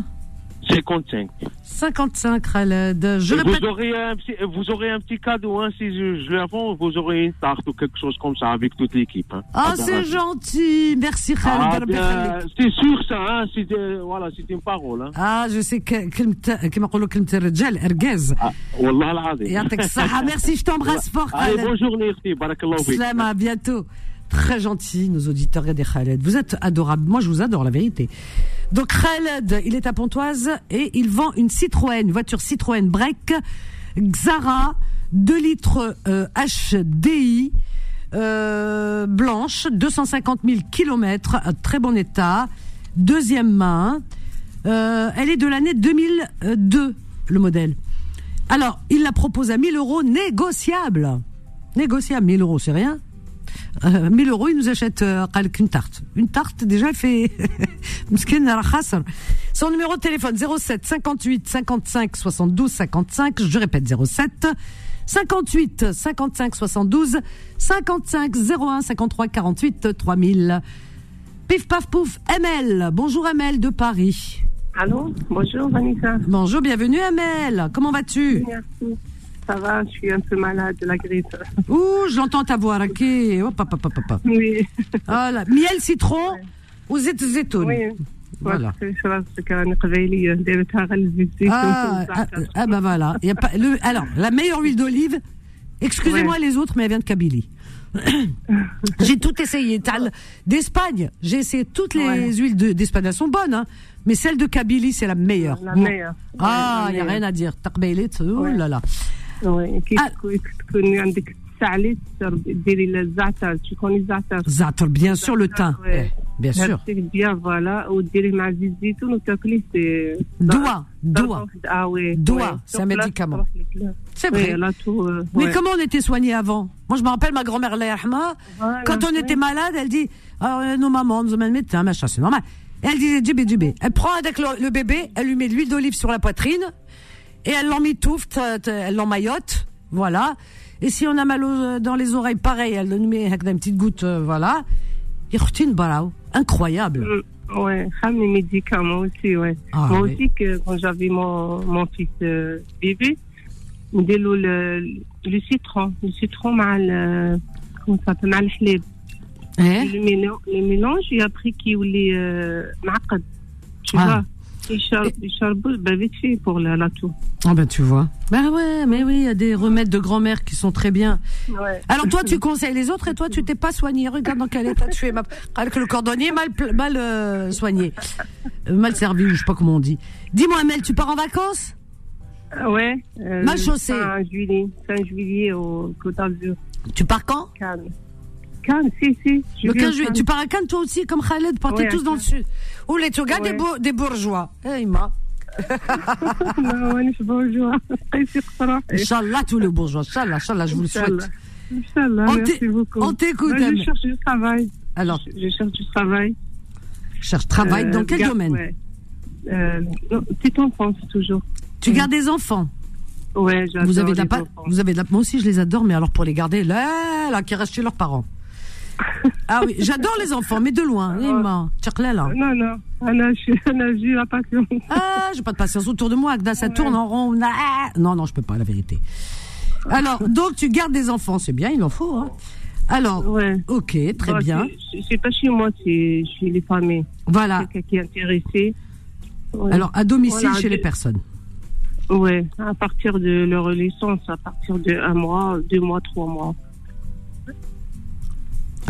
[SPEAKER 6] 55.
[SPEAKER 2] 55, Khaled. Je
[SPEAKER 6] Et
[SPEAKER 2] répète.
[SPEAKER 6] vous, aurez un petit, vous aurez un petit cadeau, hein, si je, je l'avance, vous aurez une tarte ou quelque chose comme ça avec toute l'équipe. Hein.
[SPEAKER 2] Ah,
[SPEAKER 6] Ah,
[SPEAKER 2] c'est
[SPEAKER 6] ben,
[SPEAKER 2] gentil. Merci, Khaled.
[SPEAKER 6] Ah,
[SPEAKER 2] Rabbi
[SPEAKER 6] bien,
[SPEAKER 2] يخليك.
[SPEAKER 6] c'est sûr ça, hein, c'est, euh, voilà, c'est une parole. Hein.
[SPEAKER 2] Ah, je sais que كلمة كما يقولوا كلمة الرجال ارجاز
[SPEAKER 6] Ah, والله العظيم.
[SPEAKER 2] يعطيك الصحة merci je t'embrasse fort
[SPEAKER 6] Allez,
[SPEAKER 2] Khaled
[SPEAKER 6] bonne journée, اختي. بارك الله فيك.
[SPEAKER 2] Salam, à bientôt très gentil nos auditeurs et des Khaled vous êtes adorables moi je vous adore la vérité donc Khaled il est à Pontoise et il vend une Citroën une voiture Citroën Break Xara 2 litres euh, HDI euh, blanche 250 000 kilomètres très bon état. Deuxième main Euh, elle est de l'année 2002 le modèle. Alors il la propose à 1000 euros négociable. Négociable 1000 euros c'est rien euh, 1000 euros, il nous achète euh, une tarte. Une tarte, déjà, elle fait... Son numéro de téléphone, 07 58 55 72 55. Je répète, 07 58 55 72 55 01 53 48 3000. Pif paf pouf, ML. Bonjour ML de Paris.
[SPEAKER 7] Allô, bonjour Vanessa.
[SPEAKER 2] Bonjour, bienvenue Amel. Comment vas-tu?
[SPEAKER 7] Merci ça va, je suis un peu malade de la grippe.
[SPEAKER 2] Ouh, j'entends ta voix raquée. Oh, papa, papa, papa.
[SPEAKER 7] Oui.
[SPEAKER 2] Voilà. Miel, citron, ou zit zitoun.
[SPEAKER 7] Oui.
[SPEAKER 2] Voilà.
[SPEAKER 7] Euh,
[SPEAKER 2] ah, ah, ah bah voilà. Y a pas, le, alors, la meilleure huile d'olive, excusez-moi les autres, mais elle vient de Kabylie. j'ai tout essayé. D'Espagne, j'ai essayé toutes les huiles d'Espagne. Elles sont bonnes, hein. mais celle de Kabylie, c'est la meilleure.
[SPEAKER 7] La meilleure.
[SPEAKER 2] Ah, il n'y a rien à dire. T'as Tarbelet,
[SPEAKER 7] oh
[SPEAKER 2] là là.
[SPEAKER 7] Oui, كي
[SPEAKER 2] Ah.
[SPEAKER 7] تكون- تكوني عندك السعلي تشرب- ديري الزعتر تكوني الزعتر
[SPEAKER 2] Za'atar, bien sûr, le thym.
[SPEAKER 7] Ouais.
[SPEAKER 2] Eh, Bien sûr.
[SPEAKER 7] هرسيه بيان فوالا وديري مع زيت الزيتون وتاكلي سي
[SPEAKER 2] Doua, doua.
[SPEAKER 7] Ah oui.
[SPEAKER 2] Doua,
[SPEAKER 7] ouais.
[SPEAKER 2] c'est un
[SPEAKER 7] Sur place,
[SPEAKER 2] médicament.
[SPEAKER 7] ça va, c'est clair.
[SPEAKER 2] C'est
[SPEAKER 7] Oui,
[SPEAKER 2] vrai.
[SPEAKER 7] là, tout, euh,
[SPEAKER 2] Mais
[SPEAKER 7] ouais.
[SPEAKER 2] comment on était soigné avant Moi, je me rappelle ma grand-mère, Allah yarhamha,
[SPEAKER 7] Voilà,
[SPEAKER 2] quand on
[SPEAKER 7] oui.
[SPEAKER 2] était malade, elle dit Alors, euh, nos mamans nous emmènent médecin, machin, c'est normal. Et elle disait Djibé, Djibé. Elle prend avec le, le bébé, elle lui met de l'huile d'olive sur la poitrine, et elle l'emmitouffe, t- t- elle l'emmaillote, voilà. Et si on a mal aux- dans les oreilles, pareil, elle nous met avec une petite goutte, euh, voilà. Yarhtine barao. Incroyable.
[SPEAKER 7] Mm, Ouais, ah, mes médicaments aussi, ouais.
[SPEAKER 2] Ah,
[SPEAKER 7] Moi
[SPEAKER 2] oui.
[SPEAKER 7] aussi, que quand j'avais mon, mon fils euh, bébé, on déloue le, le citron, le citron mal, euh, comment ça s'appelle, mal halib.
[SPEAKER 2] Hein
[SPEAKER 7] Le mélange, le mélange, et après qu'il est euh, معقد. Tu
[SPEAKER 2] Ah.
[SPEAKER 7] vois, charbe, bah, pour la, la toux.
[SPEAKER 2] Ah ben tu vois. Ben ouais, mais oui, il y a des remèdes de grand-mère qui sont très bien.
[SPEAKER 7] Ouais.
[SPEAKER 2] Alors toi, tu conseilles les autres et toi, tu t'es pas soigné. Regarde dans quel état tu es. ma- que le cordonnier mal, mal euh, soigné, Euh, mal servi, je sais pas comment on dit. Dis-moi, Mel, tu pars en vacances?
[SPEAKER 7] Ah Ouais. euh,
[SPEAKER 2] Mal chaussé.
[SPEAKER 7] Fin juillet, fin juillet au Côte d'Azur,
[SPEAKER 2] Tu pars quand?
[SPEAKER 7] Cannes. Cannes, si, si. je
[SPEAKER 2] Le
[SPEAKER 7] vais
[SPEAKER 2] 15
[SPEAKER 7] au
[SPEAKER 2] juillet. Tu pars à Cannes toi aussi, comme Khaled, partez
[SPEAKER 7] Ouais,
[SPEAKER 2] tous dans le sud. Ou les Tsugas ouais. des, bo des, bourgeois. Eh,
[SPEAKER 7] ma. non, ouais, bourgeois.
[SPEAKER 2] Inch'Allah, tous les bourgeois. Inch'Allah, Inch'Allah, je vous le souhaite.
[SPEAKER 7] Inch'Allah, merci beaucoup.
[SPEAKER 2] On t'écoute.
[SPEAKER 7] Je cherche du travail.
[SPEAKER 2] Alors
[SPEAKER 7] Je, cherche du travail.
[SPEAKER 2] Je cherche travail
[SPEAKER 7] euh,
[SPEAKER 2] dans quel
[SPEAKER 7] garde,
[SPEAKER 2] domaine
[SPEAKER 7] ouais. euh, Petite enfance, toujours.
[SPEAKER 2] Tu gardes des enfants
[SPEAKER 7] Ouais, j'adore.
[SPEAKER 2] Vous avez de la, vous avez de la, moi aussi, je les adore, mais alors pour les garder, là, là, qui restent chez leurs parents. Ah oui, j'adore les enfants, mais de loin. Ah.
[SPEAKER 7] Non, non. Anna, j'ai patience.
[SPEAKER 2] Ah, j'ai pas de patience autour de moi. Agda, ça tourne en rond. Ah. Non, non, je peux pas, la vérité. Alors, donc, tu gardes des enfants. C'est bien, il en faut. Hein. Alors,
[SPEAKER 7] ouais.
[SPEAKER 2] ok, très
[SPEAKER 7] bah,
[SPEAKER 2] bien.
[SPEAKER 7] C'est pas chez moi, c'est chez les familles.
[SPEAKER 2] Voilà.
[SPEAKER 7] Quelqu'un qui est intéressé.
[SPEAKER 2] Alors, à domicile chez les personnes.
[SPEAKER 7] Oui, à partir de leur licence, à partir de un mois, deux mois, trois mois.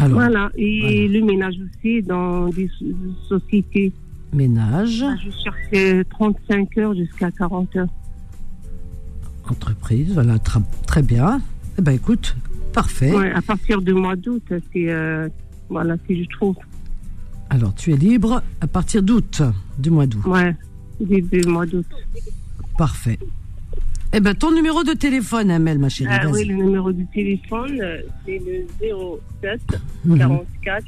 [SPEAKER 2] Alors,
[SPEAKER 7] Voilà, et
[SPEAKER 2] voilà.
[SPEAKER 7] le ménage aussi dans des so- sociétés.
[SPEAKER 2] ménage,
[SPEAKER 7] Je cherchais 35 heures jusqu'à 40 heures.
[SPEAKER 2] entreprise, voilà, très bien. Eh ben écoute, parfait.
[SPEAKER 7] Ouais, à partir du mois d'août, c'est euh, voilà, si je trouve.
[SPEAKER 2] Alors, tu es libre à partir d'août, du mois d'août.
[SPEAKER 7] Ouais, début mois d'août.
[SPEAKER 2] Parfait. Eh ben, ton numéro de téléphone, Amel, ma chérie.
[SPEAKER 7] Ah, oui, le numéro du téléphone, c'est le 07
[SPEAKER 2] Mhm.
[SPEAKER 7] 44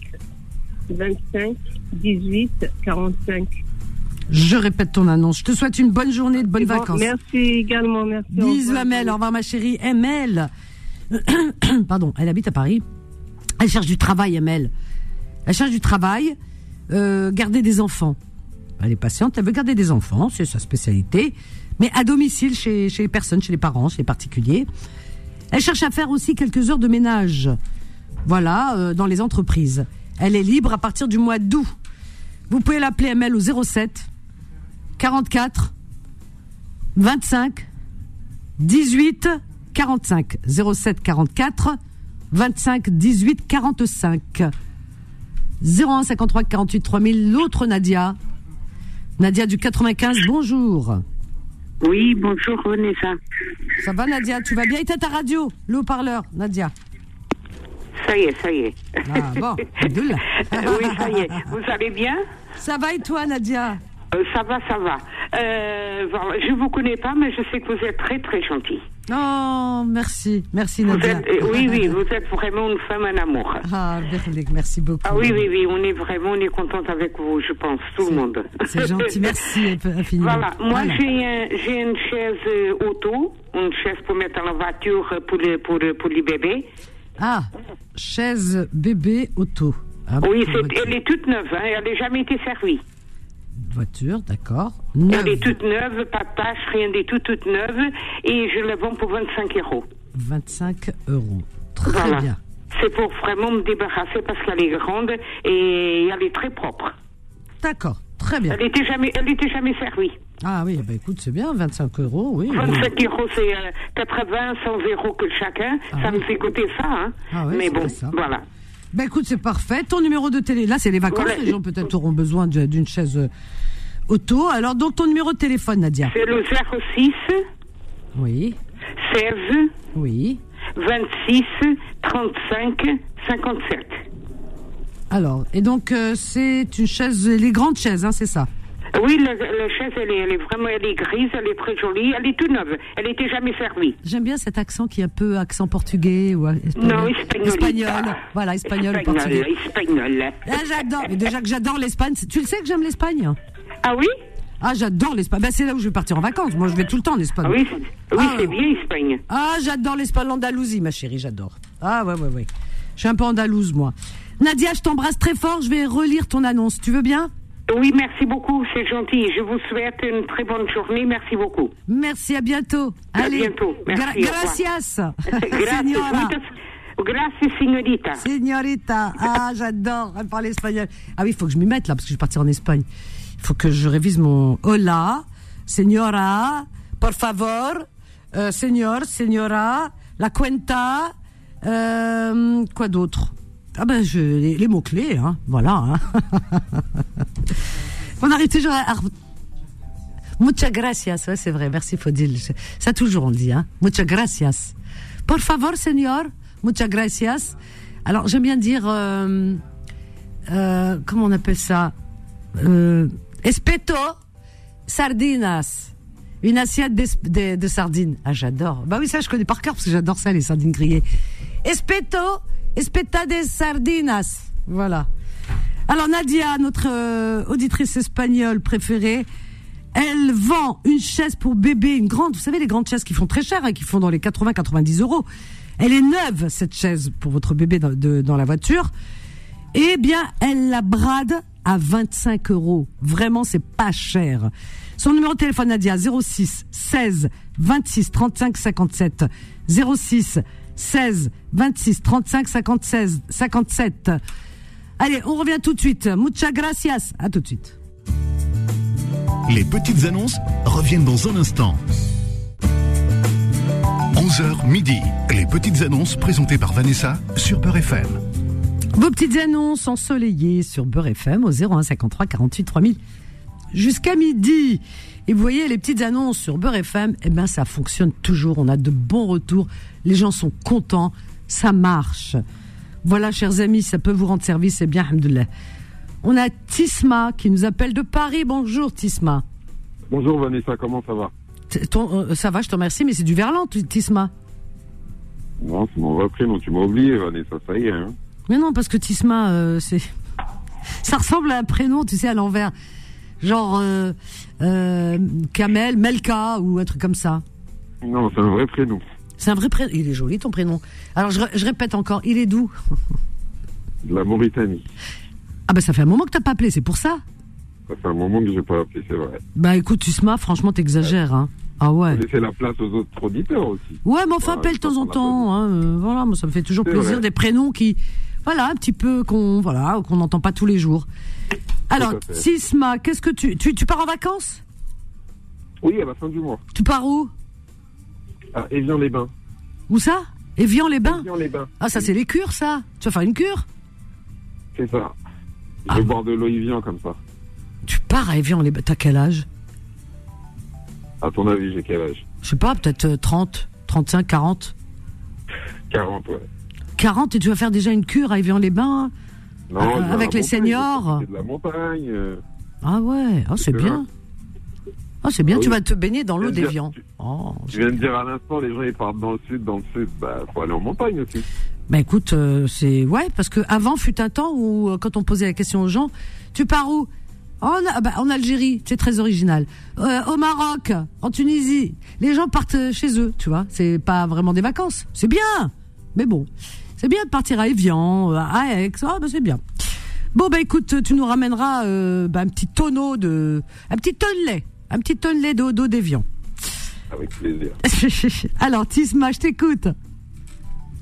[SPEAKER 7] 25 18 45.
[SPEAKER 2] Je répète ton annonce. Je te souhaite une bonne journée, de bonnes
[SPEAKER 7] bon,
[SPEAKER 2] vacances.
[SPEAKER 7] Merci également, merci.
[SPEAKER 2] Bisous. Amel. Au revoir, ma chérie. Amel. Pardon, elle habite à Paris. Elle cherche du travail, Amel. Elle cherche du travail, euh, garder des enfants. Elle est patiente, elle veut garder des enfants, c'est sa spécialité, mais à domicile chez, chez les personnes, chez les parents, chez les particuliers. Elle cherche à faire aussi quelques heures de ménage, voilà, euh, dans les entreprises. Elle est libre à partir du mois d'août. Vous pouvez l'appeler ML au 07 44 25 18 45 07 44 25 18 45 01 53 48 3000 l'autre Nadia Nadia du 95 bonjour
[SPEAKER 8] Oui, bonjour Vanessa.
[SPEAKER 2] ça va Nadia tu vas bien? Éteins ta radio le haut-parleur Nadia?
[SPEAKER 8] Ça y est, ça y est.
[SPEAKER 2] ah bon
[SPEAKER 8] oui, ça y est. Vous allez bien?
[SPEAKER 2] Ça va et toi Nadia?
[SPEAKER 8] Euh, Ça va, ça va. Euh, je vous connais pas, mais je sais que vous êtes très, très gentil.
[SPEAKER 2] Oh merci merci
[SPEAKER 8] Vous
[SPEAKER 2] Nadia
[SPEAKER 8] êtes, euh, oui, oui, vous êtes vraiment une femme en amour.
[SPEAKER 2] ah merci beaucoup
[SPEAKER 8] Ah oui, oui, oui, on est vraiment, on est contente avec vous, je pense, tout le monde.
[SPEAKER 2] c'est gentil merci infiniment
[SPEAKER 8] Voilà, moi
[SPEAKER 2] Voilà.
[SPEAKER 8] j'ai un- j'ai une chaise euh, auto, une chaise pour mettre dans la voiture euh, pour les, pour, pour les bébés.
[SPEAKER 2] Ah, chaise bébé auto. Ah,
[SPEAKER 8] Oui,
[SPEAKER 2] voiture.
[SPEAKER 8] elle est toute neuve, hein, elle n'a jamais été servie.
[SPEAKER 2] Voiture, d'accord.
[SPEAKER 8] Elle est toute neuve, pas de tache, rien du tout, toute neuve, et je la vends pour 25 euros.
[SPEAKER 2] 25 euros. Très
[SPEAKER 8] Voilà.
[SPEAKER 2] bien.
[SPEAKER 8] C'est pour vraiment me débarrasser parce qu'elle est grande et elle est très propre.
[SPEAKER 2] D'accord, très bien.
[SPEAKER 8] Elle était jamais, elle était jamais servie.
[SPEAKER 2] Ah oui, bah écoute, c'est bien, 25 euros, oui. oui.
[SPEAKER 8] 25 euros, c'est euh, 80, 100 euros que chacun.
[SPEAKER 2] Ah
[SPEAKER 8] ça
[SPEAKER 2] oui.
[SPEAKER 8] me fait coûter ça, hein.
[SPEAKER 2] Ah oui,
[SPEAKER 8] Mais
[SPEAKER 2] c'est
[SPEAKER 8] bon,
[SPEAKER 2] ça.
[SPEAKER 8] voilà.
[SPEAKER 2] Bah écoute, c'est parfait. Ton numéro de télé, là c'est les vacances, les gens peut-être auront besoin d'une chaise euh, auto. Alors donc ton numéro de téléphone, Nadia?
[SPEAKER 8] C'est le 06
[SPEAKER 2] Oui,
[SPEAKER 8] 16
[SPEAKER 2] oui.
[SPEAKER 8] 26 35 57.
[SPEAKER 2] Alors, et donc euh, c'est une chaise, les grandes chaises, hein, c'est ça?
[SPEAKER 8] Oui, la, la chaise, elle est, elle est vraiment, elle est grise, elle est très jolie, elle est toute neuve. Elle était jamais servie.
[SPEAKER 2] J'aime bien cet accent qui est un peu accent portugais ou euh, espagnol.
[SPEAKER 8] Non, espagnol.
[SPEAKER 2] Espagnol, voilà, espagnol, portugais.
[SPEAKER 8] espagnol.
[SPEAKER 2] Ah, j'adore. Déjà que j'adore l'Espagne. Tu le sais que j'aime l'Espagne?
[SPEAKER 8] Ah oui?
[SPEAKER 2] Ah, j'adore l'Espagne. Ben, c'est là où je vais partir en vacances. Moi, je vais tout le temps en Espagne.
[SPEAKER 8] Ah oui, c'est- oui
[SPEAKER 2] Ah.
[SPEAKER 8] c'est bien Espagne.
[SPEAKER 2] Ah, j'adore l'Espagne, l'Andalousie, ma chérie, j'adore. Ah, ouais, ouais, ouais. Je suis un peu andalouse, moi. Nadia, je t'embrasse très fort. Je vais relire ton annonce. Tu veux bien?
[SPEAKER 8] Oui, merci beaucoup, c'est gentil. Je vous souhaite une très bonne journée. Merci beaucoup.
[SPEAKER 2] Merci, à bientôt.
[SPEAKER 8] À
[SPEAKER 2] Allez.
[SPEAKER 8] bientôt. Merci,
[SPEAKER 2] Gra- gracias.
[SPEAKER 8] Muchas- gracias, señorita.
[SPEAKER 2] Señorita. Ah, j'adore. Elle parle espagnol. Ah oui, il faut que je m'y mette là, parce que je vais partir en Espagne. Il faut que je révise mon hola, señora, por favor, euh, señor, señora, la cuenta, euh, quoi d'autre? Ah ben, je, les, les mots-clés, hein, voilà. hein. On arrive toujours à... Muchas gracias, ouais, c'est vrai, merci Faudil. Je- Ça toujours on le dit, hein. Muchas gracias. Por favor, señor, muchas gracias. Alors j'aime bien dire, euh, euh, comment on appelle ça? Euh, Espeto sardinas. Une assiette de, de sardines. Ah j'adore. Bah oui ça je connais par cœur parce que j'adore ça les sardines grillées. Espeto, espeta de sardinas. Voilà. Alors Nadia, notre euh, auditrice espagnole préférée, elle vend une chaise pour bébé, une grande, vous savez les grandes chaises qui font très cher, hein, qui font dans les 80-90 euros. Elle est neuve cette chaise pour votre bébé dans, de- dans la voiture. Eh bien, elle la brade à 25 euros. Vraiment, c'est pas cher. Son numéro de téléphone, Nadia, 06 16 26 35 57. 06 16 26 35 56 57. Allez, on revient tout de suite. Muchas gracias. À tout de suite.
[SPEAKER 1] Les petites annonces reviennent dans un instant. 11h midi. Les petites annonces présentées par Vanessa sur Peur FM.
[SPEAKER 2] Vos petites annonces ensoleillées sur Beurre FM au 01 53 48 3000 jusqu'à midi. Et vous voyez, les petites annonces sur Beurre FM, eh ben, ça fonctionne toujours. On a de bons retours. Les gens sont contents. Ça marche. Voilà, chers amis, ça peut vous rendre service. C'est bien, alhamdoulilah. On a Tisma qui nous appelle de Paris. Bonjour, Tisma.
[SPEAKER 9] Bonjour Vanessa, comment ça va?
[SPEAKER 2] Ton- euh, ça va, je te remercie, mais c'est du verlan, Tisma.
[SPEAKER 9] Non, c'est mon vrai prénom, tu m'as oublié Vanessa, ça y est. Hein.
[SPEAKER 2] Mais non, parce que Tisma, euh, c'est, ça ressemble à un prénom, tu sais, à l'envers, genre euh, euh, Kamel, Melka ou un truc comme ça.
[SPEAKER 9] Non, c'est un vrai prénom.
[SPEAKER 2] C'est un vrai prénom. Il est joli ton prénom. Alors je, je répète encore, il est d'où?
[SPEAKER 9] De la Mauritanie.
[SPEAKER 2] Ah ben ça fait un moment que t'as pas appelé, c'est pour ça.
[SPEAKER 9] Ça fait un moment que j'ai pas appelé, c'est vrai.
[SPEAKER 2] Bah écoute, Tisma, franchement, t'exagères, hein. Ah ouais.
[SPEAKER 9] Laisser la place aux autres auditeurs aussi.
[SPEAKER 2] Ouais, mais enfin,
[SPEAKER 9] Voilà,
[SPEAKER 2] appelle de temps en temps. Hein, euh, voilà, moi, ça me fait toujours plaisir
[SPEAKER 9] vrai.
[SPEAKER 2] des prénoms qui, voilà, un petit peu qu'on, voilà, qu'on n'entend pas tous les jours. Alors,
[SPEAKER 9] fait.
[SPEAKER 2] Sisma, qu'est-ce que tu, tu, tu pars en vacances?
[SPEAKER 9] Oui, à la fin du mois.
[SPEAKER 2] Tu pars où?
[SPEAKER 9] À Évian-les-Bains.
[SPEAKER 2] Où ça? Évian-les-Bains
[SPEAKER 9] Évian-les-Bains.
[SPEAKER 2] Ah, ça, c'est les cures, ça. Tu vas faire une cure?
[SPEAKER 9] C'est ça. Je
[SPEAKER 2] Ah
[SPEAKER 9] vais boire de l'eau Évian comme ça.
[SPEAKER 2] Tu pars à Évian-les-Bains. T'as quel âge?
[SPEAKER 9] À ton avis, j'ai quel âge?
[SPEAKER 2] Je sais pas, peut-être euh, 30, 35, 40
[SPEAKER 9] 40, ouais.
[SPEAKER 2] 40 et tu vas faire déjà une cure à Évian-les-Bains
[SPEAKER 9] Non,
[SPEAKER 2] Ah, avec les
[SPEAKER 9] montagne,
[SPEAKER 2] seniors.
[SPEAKER 9] C'est de la montagne. euh,
[SPEAKER 2] Ah ouais, ah, c'est bien. Ah, c'est bien,
[SPEAKER 9] Ah
[SPEAKER 2] tu vas te baigner dans l'eau
[SPEAKER 9] Tu viens de
[SPEAKER 2] d'Évian.
[SPEAKER 9] dire-
[SPEAKER 2] Oh,
[SPEAKER 9] Tu viens de dire à l'instant, les gens ils partent dans le sud, dans le sud, bah faut aller en montagne aussi.
[SPEAKER 2] Bah écoute, euh, c'est ouais parce que avant fut un temps où euh, quand on posait la question aux gens, tu pars où? En, ah bah, en Algérie, c'est très original. Euh, au Maroc, en Tunisie, les gens partent chez eux, tu vois. C'est pas vraiment des vacances, c'est bien, mais bon, c'est bien de partir à Evian, euh, à Aix, ah bah c'est bien. Bon bah écoute, tu nous ramèneras euh, bah, un petit tonneau de, un petit tonnelet, un petit tonnelet d'eau d'eau d'Evian.
[SPEAKER 9] Avec plaisir.
[SPEAKER 2] Alors Tisma, je t'écoute.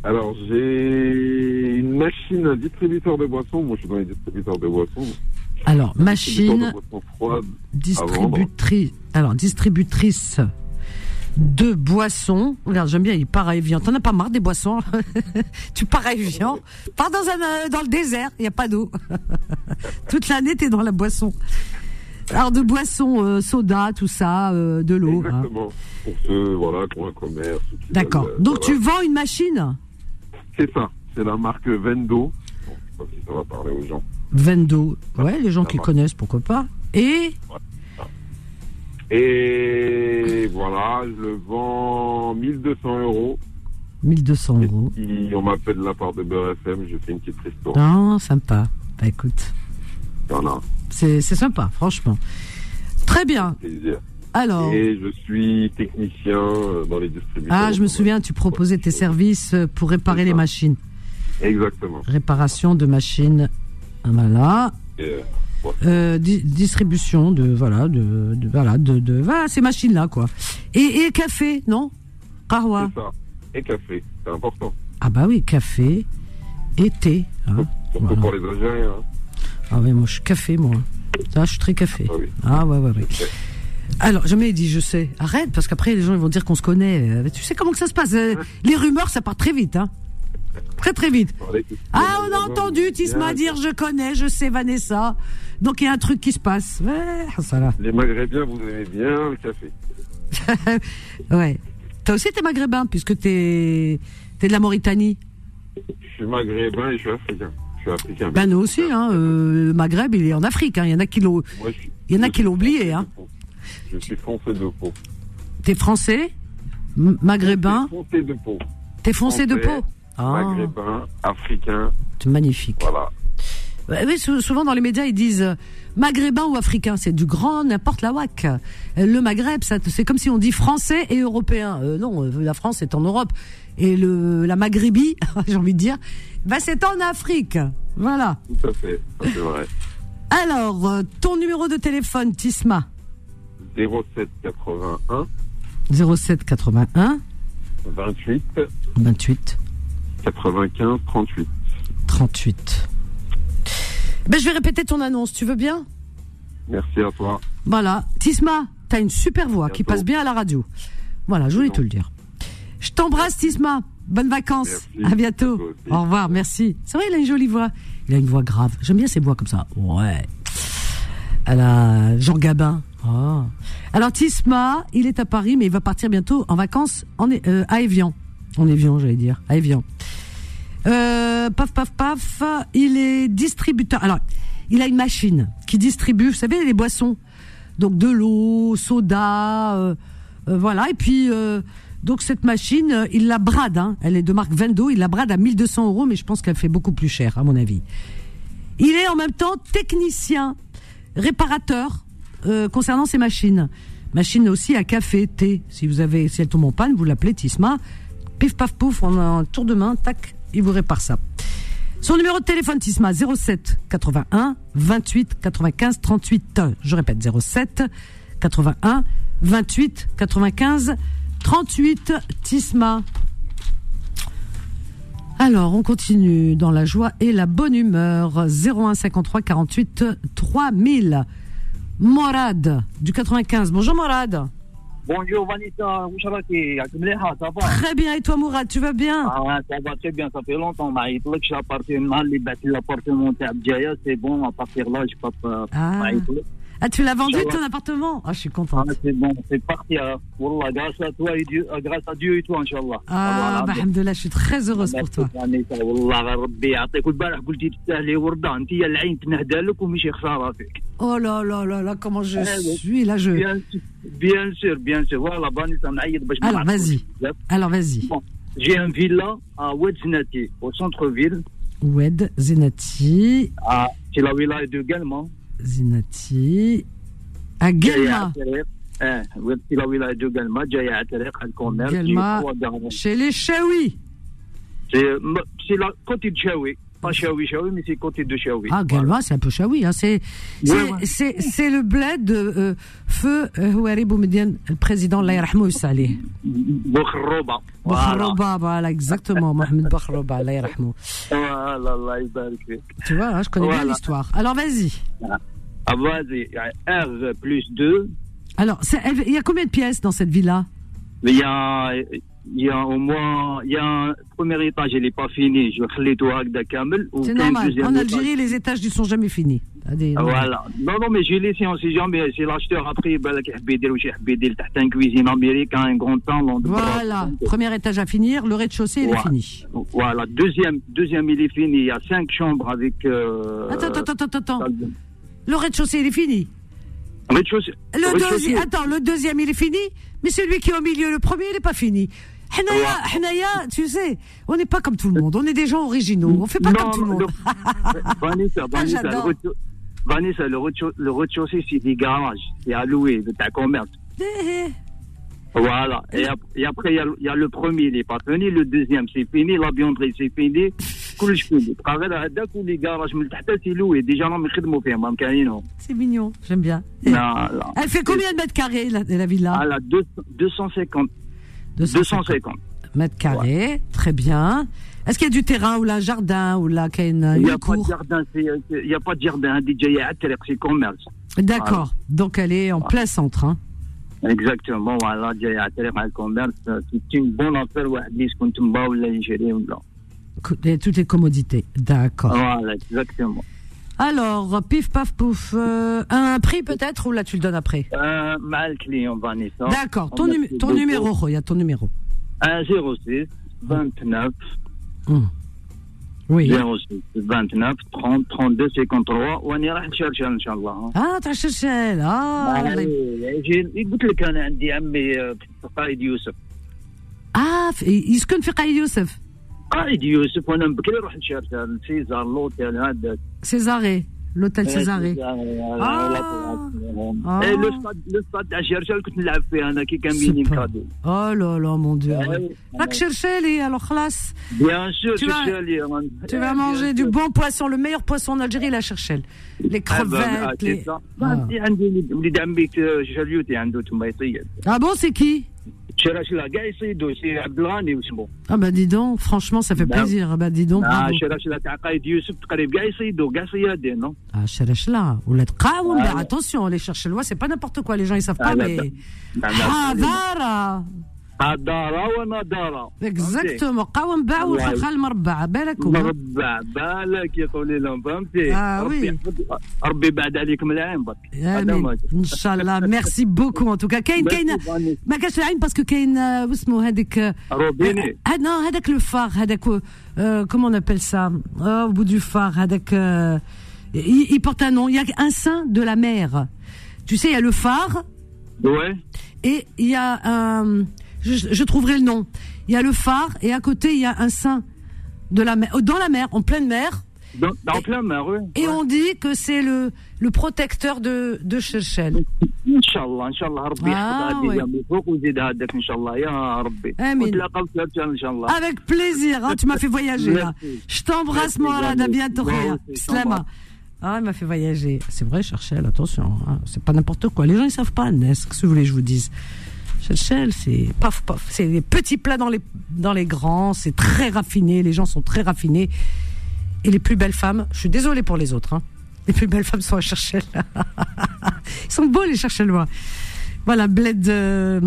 [SPEAKER 9] Alors j'ai une machine, un distributeur de boissons. Moi je suis dans les distributeurs de boissons.
[SPEAKER 2] Alors
[SPEAKER 9] Distributeur
[SPEAKER 2] machine.
[SPEAKER 9] de boissons froides.
[SPEAKER 2] distributrice, alors distributrice de boissons. Regarde, j'aime bien, il part Evian. T'en as pas marre des boissons Tu pars Evian, pars dans un euh, dans le désert, il y a pas d'eau. Toute l'année t'es dans la boisson. Alors de boissons, euh, soda, tout ça, euh, de l'eau. hein.
[SPEAKER 9] Exactement. Pour ceux voilà, ont un commerce.
[SPEAKER 2] D'accord. Donc tu vends une machine?
[SPEAKER 9] C'est ça. C'est la marque Vendo. Bon, je sais pas si ça va parler aux gens.
[SPEAKER 2] Vendo. Ouais, les gens qui connaissent, pourquoi pas. Et
[SPEAKER 9] Et voilà, je le vends 1200 euros.
[SPEAKER 2] 1200
[SPEAKER 9] Et
[SPEAKER 2] euros.
[SPEAKER 9] si on m'appelle de la part de Beurre FM, je fais une petite ristourne.
[SPEAKER 2] Ah, sympa. Bah écoute,
[SPEAKER 9] Voilà,
[SPEAKER 2] c'est sympa, franchement. Très bien.
[SPEAKER 9] plaisir.
[SPEAKER 2] Alors.
[SPEAKER 9] Et je suis technicien euh, dans les distributeurs.
[SPEAKER 2] Ah, je me souviens, tu proposais tes services euh, pour réparer les machines.
[SPEAKER 9] Exactement.
[SPEAKER 2] Réparation de machines. Voilà.
[SPEAKER 9] Et, euh,
[SPEAKER 2] di- distribution de voilà de, de- voilà de, de voilà ces machines là quoi. Et, et café non? Kahwa.
[SPEAKER 9] Ça. Et café, c'est important.
[SPEAKER 2] Ah bah oui café et thé. hein.
[SPEAKER 9] Surtout
[SPEAKER 2] Voilà.
[SPEAKER 9] pour les Algériens. hein.
[SPEAKER 2] Ah oui moi je suis café moi. Ça je suis très café.
[SPEAKER 9] Ah oui.
[SPEAKER 2] Ah ouais ouais ouais. Alors jamais il dit je sais. Arrête parce qu'après les gens ils vont dire qu'on se connaît. Euh, Tu sais comment que ça se passe? Euh, Les rumeurs ça part très vite hein. Très très vite. Ah, on a entendu Tisma dire je connais, je sais Vanessa. Donc il y a un truc qui se passe. Ouais.
[SPEAKER 9] Les Maghrébins, vous aimez bien le café.
[SPEAKER 2] Ouais. Toi aussi t'es maghrébin puisque t'es t'es de la Mauritanie.
[SPEAKER 9] Je suis maghrébin et je suis africain. Je suis africain.
[SPEAKER 2] Ben nous aussi hein. euh, le Maghreb il est en Afrique. Hein. Il y en a qui l'ont, oublié. Hein.
[SPEAKER 9] Je suis foncé de peau.
[SPEAKER 2] T'es français, maghrébin,
[SPEAKER 9] Foncé de peau.
[SPEAKER 2] t'es foncé de
[SPEAKER 9] Français,
[SPEAKER 2] peau? Ah,
[SPEAKER 9] Maghrébin, africain,
[SPEAKER 2] c'est magnifique.
[SPEAKER 9] voilà.
[SPEAKER 2] Oui, sou- souvent dans les médias, ils disent euh, maghrébin ou africain. C'est du grand n'importe la whack. Euh, Le Maghreb, c'est comme si on dit français et européen. Euh, non, la France est en Europe. Et le, la Maghrébie, j'ai envie de dire, bah, c'est en Afrique. Voilà.
[SPEAKER 9] Tout à fait. C'est vrai.
[SPEAKER 2] Alors, ton numéro de téléphone, Tisma?
[SPEAKER 9] 07 81
[SPEAKER 2] 07 81
[SPEAKER 9] 28
[SPEAKER 2] 28
[SPEAKER 9] 95 38.
[SPEAKER 2] 38. Ben, je vais répéter ton annonce, tu veux bien?
[SPEAKER 9] Merci à toi.
[SPEAKER 2] Voilà. Tisma, t'as une super voix qui passe bien à la radio. Voilà, je voulais te le dire. Je t'embrasse, Tisma. Bonnes vacances.
[SPEAKER 9] Merci.
[SPEAKER 2] À bientôt. Au revoir, merci. C'est vrai, il a une jolie voix. Il a une voix grave. J'aime bien ces voix comme ça. Ouais. Elle a Jean Gabin. Oh. Alors, Tisma, il est à Paris, mais il va partir bientôt en vacances en, euh, à Evian. En Evian, j'allais dire. À Evian. Euh, paf, paf, paf. Il est distributeur. Alors, il a une machine qui distribue, vous savez, les boissons. Donc de l'eau, soda, euh, euh, voilà. Et puis, euh, donc cette machine, euh, il la brade. Hein. Elle est de marque Vendo. Il la brade à 1200 euros, mais je pense qu'elle fait beaucoup plus cher, à mon avis. Il est en même temps technicien, réparateur concernant ces machines. Machine aussi à café, thé. Si vous avez, si elle tombe en panne, vous l'appelez Tisma. Pif paf pouf, on a un tour de main, tac, il vous répare ça. Son numéro de téléphone Tisma 07 81 28 95 38. Je répète 07 81 28 95 38 Tisma. Alors, on continue dans la joie et la bonne humeur. 01 53 48 3000. Morad du 95. Bonjour Morad.
[SPEAKER 10] Bonjour Vanessa, ça va?
[SPEAKER 2] Très bien, et toi Mourad, tu vas bien?
[SPEAKER 10] Ah ouais, ça va très bien, ça fait longtemps. Ma Itlek, j'ai appartenu à l'appartement de Abdiaya, c'est bon, à partir là, je passe
[SPEAKER 2] ah.
[SPEAKER 10] à ما عيطلك.
[SPEAKER 2] Ah, tu l'as vendu
[SPEAKER 10] Ça va.
[SPEAKER 2] ton appartement Ah, je suis contente.
[SPEAKER 10] Ah, c'est bon, c'est parti. hein. Wallah, grâce à toi et Dieu, euh, grâce à Dieu et toi, Inch'Allah.
[SPEAKER 2] Ah, bah, alhamdoulilah, je suis très heureuse pour toi.
[SPEAKER 10] Vanessa, والله غير ربي يعطيك والبارح قلتي تستاهلي وردة انت يا العين تنهدى لك ومشي خسارة فيك.
[SPEAKER 2] Oh là là là là, comment je
[SPEAKER 10] Eh oui.
[SPEAKER 2] suis là, je.
[SPEAKER 10] Bien sûr, bien sûr, bien sûr. Voilà, Vanessa, نعيط باش ما
[SPEAKER 2] Alors,
[SPEAKER 10] نعرفوش
[SPEAKER 2] vas-y.
[SPEAKER 10] بزاف.
[SPEAKER 2] Alors, vas-y.
[SPEAKER 10] Bon, j'ai un villa à Ouedznati, au centre-ville.
[SPEAKER 2] Oued, Zenati,
[SPEAKER 10] Ah, c'est la wilaya de Galma.
[SPEAKER 2] Zenati. À Guelma.
[SPEAKER 10] Eh, oui, c'est la wilaya de Galma, جاية على طريق الكوميرس.
[SPEAKER 2] Guelma,
[SPEAKER 10] J'ai trois garages.
[SPEAKER 2] chez les Chaoui.
[SPEAKER 10] C'est Pas Chaoui, Chaoui, mais c'est côté de Chaoui.
[SPEAKER 2] Ah, Galva, voilà. c'est un peu Chaoui. Hein. C'est le bled de euh, feu euh, Houari Boumedienne, le président Allah Yarhamou Saleh.
[SPEAKER 10] Bokhroba.
[SPEAKER 2] Bokhroba, voilà, exactement. Mohamed Bokhroba, Allah Yarhamou. Tu vois, hein, je connais
[SPEAKER 10] voilà.
[SPEAKER 2] bien l'histoire. Alors, vas-y.
[SPEAKER 10] Ah,
[SPEAKER 2] Alors, il y a combien de pièces dans cette villa?
[SPEAKER 10] Il y a il y a au moins il y a un premier étage il n'est pas fini. Je vais tout à
[SPEAKER 2] Kamel
[SPEAKER 10] c'est
[SPEAKER 2] normal. en Algérie les étages ne sont jamais finis.
[SPEAKER 10] Voilà. Non non mais j'ai laissé on sait jamais. C'est l'acheteur après un cuisine américain un grand temps
[SPEAKER 2] voilà. premier étage à finir le rez-de-chaussée il est fini.
[SPEAKER 10] Voilà. Deuxième deuxième il est fini. Il y a cinq chambres avec euh,
[SPEAKER 2] attends attends attends attends le rez-de-chaussée il est fini. Le
[SPEAKER 10] rez-de-chaussée.
[SPEAKER 2] attends le deuxième il est fini mais celui qui est au milieu, le premier, il n'est pas fini. Hnaya, Hnaya, tu sais, on n'est pas comme tout le monde. On est des gens originaux. On fait pas
[SPEAKER 10] Non,
[SPEAKER 2] comme tout le monde.
[SPEAKER 10] Vanessa, Vanessa, le Vanessa, rez-de-chaussée, c'est des garages. C'est à louer, de ta commerce.
[SPEAKER 2] Eh,
[SPEAKER 10] Voilà. Et, ap- et après, il y, a, il y a le premier, il n'est pas fini. Le deuxième, c'est fini. La buanderie, c'est fini. كلش فيني بقى غير هذاك ولي كراج من تحت سيلوي ديجا راهم يخدموا فيه ما كاينهم
[SPEAKER 2] C'est mignon, j'aime bien.
[SPEAKER 10] لا لا
[SPEAKER 2] Elle fait combien de mètres carrés, la, la villa
[SPEAKER 10] على 250 250
[SPEAKER 2] mètres carrés, très bien. Est-ce qu'il y a du terrain ou là un jardin ou là qu'il y a une,
[SPEAKER 10] Il n'y
[SPEAKER 2] une
[SPEAKER 10] a pas de
[SPEAKER 2] cour
[SPEAKER 10] jardin, c'est- c'est- il y a pas de jardin, هذه جاية على الطريق c'est commerce.
[SPEAKER 2] D'accord. Donc elle est en plein centre. Hein.
[SPEAKER 10] Exactement, voilà, جاية على الطريق على الكوميرس c'est une bonne affaire واحد اللي يسكن تما ولا
[SPEAKER 2] Toutes les commodités. D'accord.
[SPEAKER 10] Voilà, exactement.
[SPEAKER 2] Alors, pif paf pouf, euh, un prix peut-être ou là tu le donnes après
[SPEAKER 10] Euh, مع الكليون Vanessa.
[SPEAKER 2] D'accord. Ton,
[SPEAKER 10] On a
[SPEAKER 2] numé-
[SPEAKER 10] fait
[SPEAKER 2] ton
[SPEAKER 10] beaucoup.
[SPEAKER 2] numéro, Roya, ton numéro.
[SPEAKER 10] 1 06 29
[SPEAKER 2] Oui.
[SPEAKER 10] 06 29 30 32 53 واني راح نشرشر ان شاء الله
[SPEAKER 2] Ah, t'as cherché. Ah,
[SPEAKER 10] آه، يجي- قلت لك انا عندي عمي آه، في قائد يوسف
[SPEAKER 2] ah f- يسكن في قايد يوسف
[SPEAKER 10] قائد يوسف وانا بكري نروح نشرشر سيزار لوتيل هذا
[SPEAKER 2] Césaré, l'hôtel Césaré. Ah.
[SPEAKER 10] ايه لو ستاد لو ستاد تاع شرشر كنت نلعب فيه انا كي كان بيني
[SPEAKER 2] Super.
[SPEAKER 10] كادو
[SPEAKER 2] Oh là là, mon Dieu.
[SPEAKER 10] Ouais.
[SPEAKER 2] راك cherché les alors classe.
[SPEAKER 10] بيان سور
[SPEAKER 2] Tu vas-
[SPEAKER 10] شرشر لي
[SPEAKER 2] Tu vas manger du bon poisson, le meilleur poisson en Algérie, la Cherchel. Les crevettes, les...
[SPEAKER 10] عندي عندي وليد عمي شريوتي عنده تما يصيد
[SPEAKER 2] Ah bon, c'est qui Ah bah dis donc, franchement, ça fait plaisir. Ah bah dis donc.
[SPEAKER 10] Ah, Chirachila Taqaïd Youssef non?
[SPEAKER 2] Ah, Chirachila. Ou la attention, les chercher loi, c'est pas n'importe quoi, les gens ils savent pas,
[SPEAKER 10] mais. Ah,
[SPEAKER 2] Havara
[SPEAKER 10] là, là.
[SPEAKER 2] Hadara
[SPEAKER 10] دارا ونضارا
[SPEAKER 2] Exactement, قاوم باع
[SPEAKER 10] الله
[SPEAKER 2] وخلخل المربع بالك هو.
[SPEAKER 10] مربع بالك يقولي لهم فهمتي
[SPEAKER 2] آه،
[SPEAKER 10] ربي
[SPEAKER 2] وي.
[SPEAKER 10] يحفظ- ربي بعد عليكم العين برك هذا
[SPEAKER 2] آمين
[SPEAKER 10] ما
[SPEAKER 2] ان شاء الله ميرسي بوكو ان توكا كاين
[SPEAKER 10] Merci,
[SPEAKER 2] كاين
[SPEAKER 10] Vanessa.
[SPEAKER 2] ما كاش العين باسكو كاين آه، واسمو هذيك آه،
[SPEAKER 10] روبيني
[SPEAKER 2] آه، نو هذاك لو فار هذاك كومون ابل سا au bout du phare هذاك euh, il, il porte un nom il y a un saint de la mer tu sais il y a le phare
[SPEAKER 10] ouais
[SPEAKER 2] et il y a un je, trouverai le nom. Il y a le phare et à côté il y a un saint de la mer, dans la mer, en pleine mer.
[SPEAKER 10] Dans, dans et, mer, oui.
[SPEAKER 2] Et on dit que c'est le, le protecteur de, de
[SPEAKER 10] Cherchel. Inch'Allah, Inch'Allah, Rabbi, ah, oui.
[SPEAKER 2] Avec plaisir, hein, tu m'as fait voyager là. Je t'embrasse, Mourad, à bientôt. Slama. Ah, il m'a fait voyager. C'est vrai, Cherchel, attention, hein, c'est pas n'importe quoi. Les gens, ils savent pas, Nes, qu'est-ce que vous voulez que je vous dise c'est paf. C'est des petits plats dans les, dans les grands. C'est très raffiné. Les gens sont très raffinés. Et les plus belles femmes, je suis désolée pour les autres, hein. Les plus belles femmes sont à Cherchel. Ils sont beaux, les Cherchelois. Voilà, Bled, euh,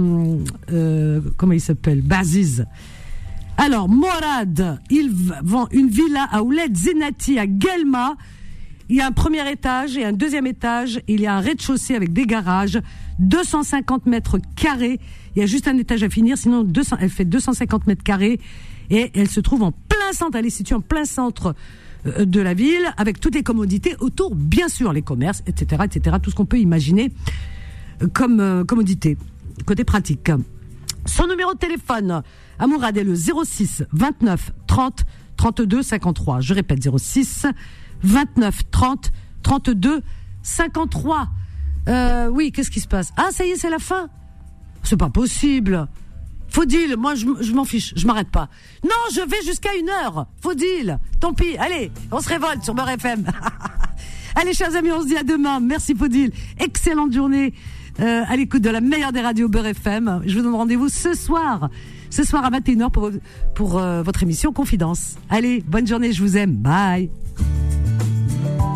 [SPEAKER 2] euh, comment il s'appelle? Baziz. Alors, Morad, il vend une villa à Ouled Zenati à Guelma. Il y a un premier étage et un deuxième étage. Il y a un rez-de-chaussée avec des garages, 250 mètres carrés. Il y a juste un étage à finir, sinon 200, elle fait 250 mètres carrés et elle se trouve en plein centre. Elle est située en plein centre euh, de la ville avec toutes les commodités autour, bien sûr, les commerces, etc., etc., tout ce qu'on peut imaginer euh, comme euh, commodité, côté pratique. Son numéro de téléphone à Mourad est le 06 29 30 32 53. Je répète 06 29 30 32 53. Euh, oui, qu'est-ce qui se passe? Ah, ça y est, c'est la fin. C'est pas possible. Faudil, moi je, m'en fiche, je m'arrête pas. Non, je vais jusqu'à une heure. Faudil, tant pis. Allez, on se révolte sur Beurre FM. Allez, chers amis, on se dit à demain. Merci Faudil. Excellente journée euh, à l'écoute de la meilleure des radios Beurre FM. Je vous donne rendez-vous ce soir, ce soir à 21h pour, pour euh, votre émission Confidence. Allez, bonne journée, je vous aime. Bye.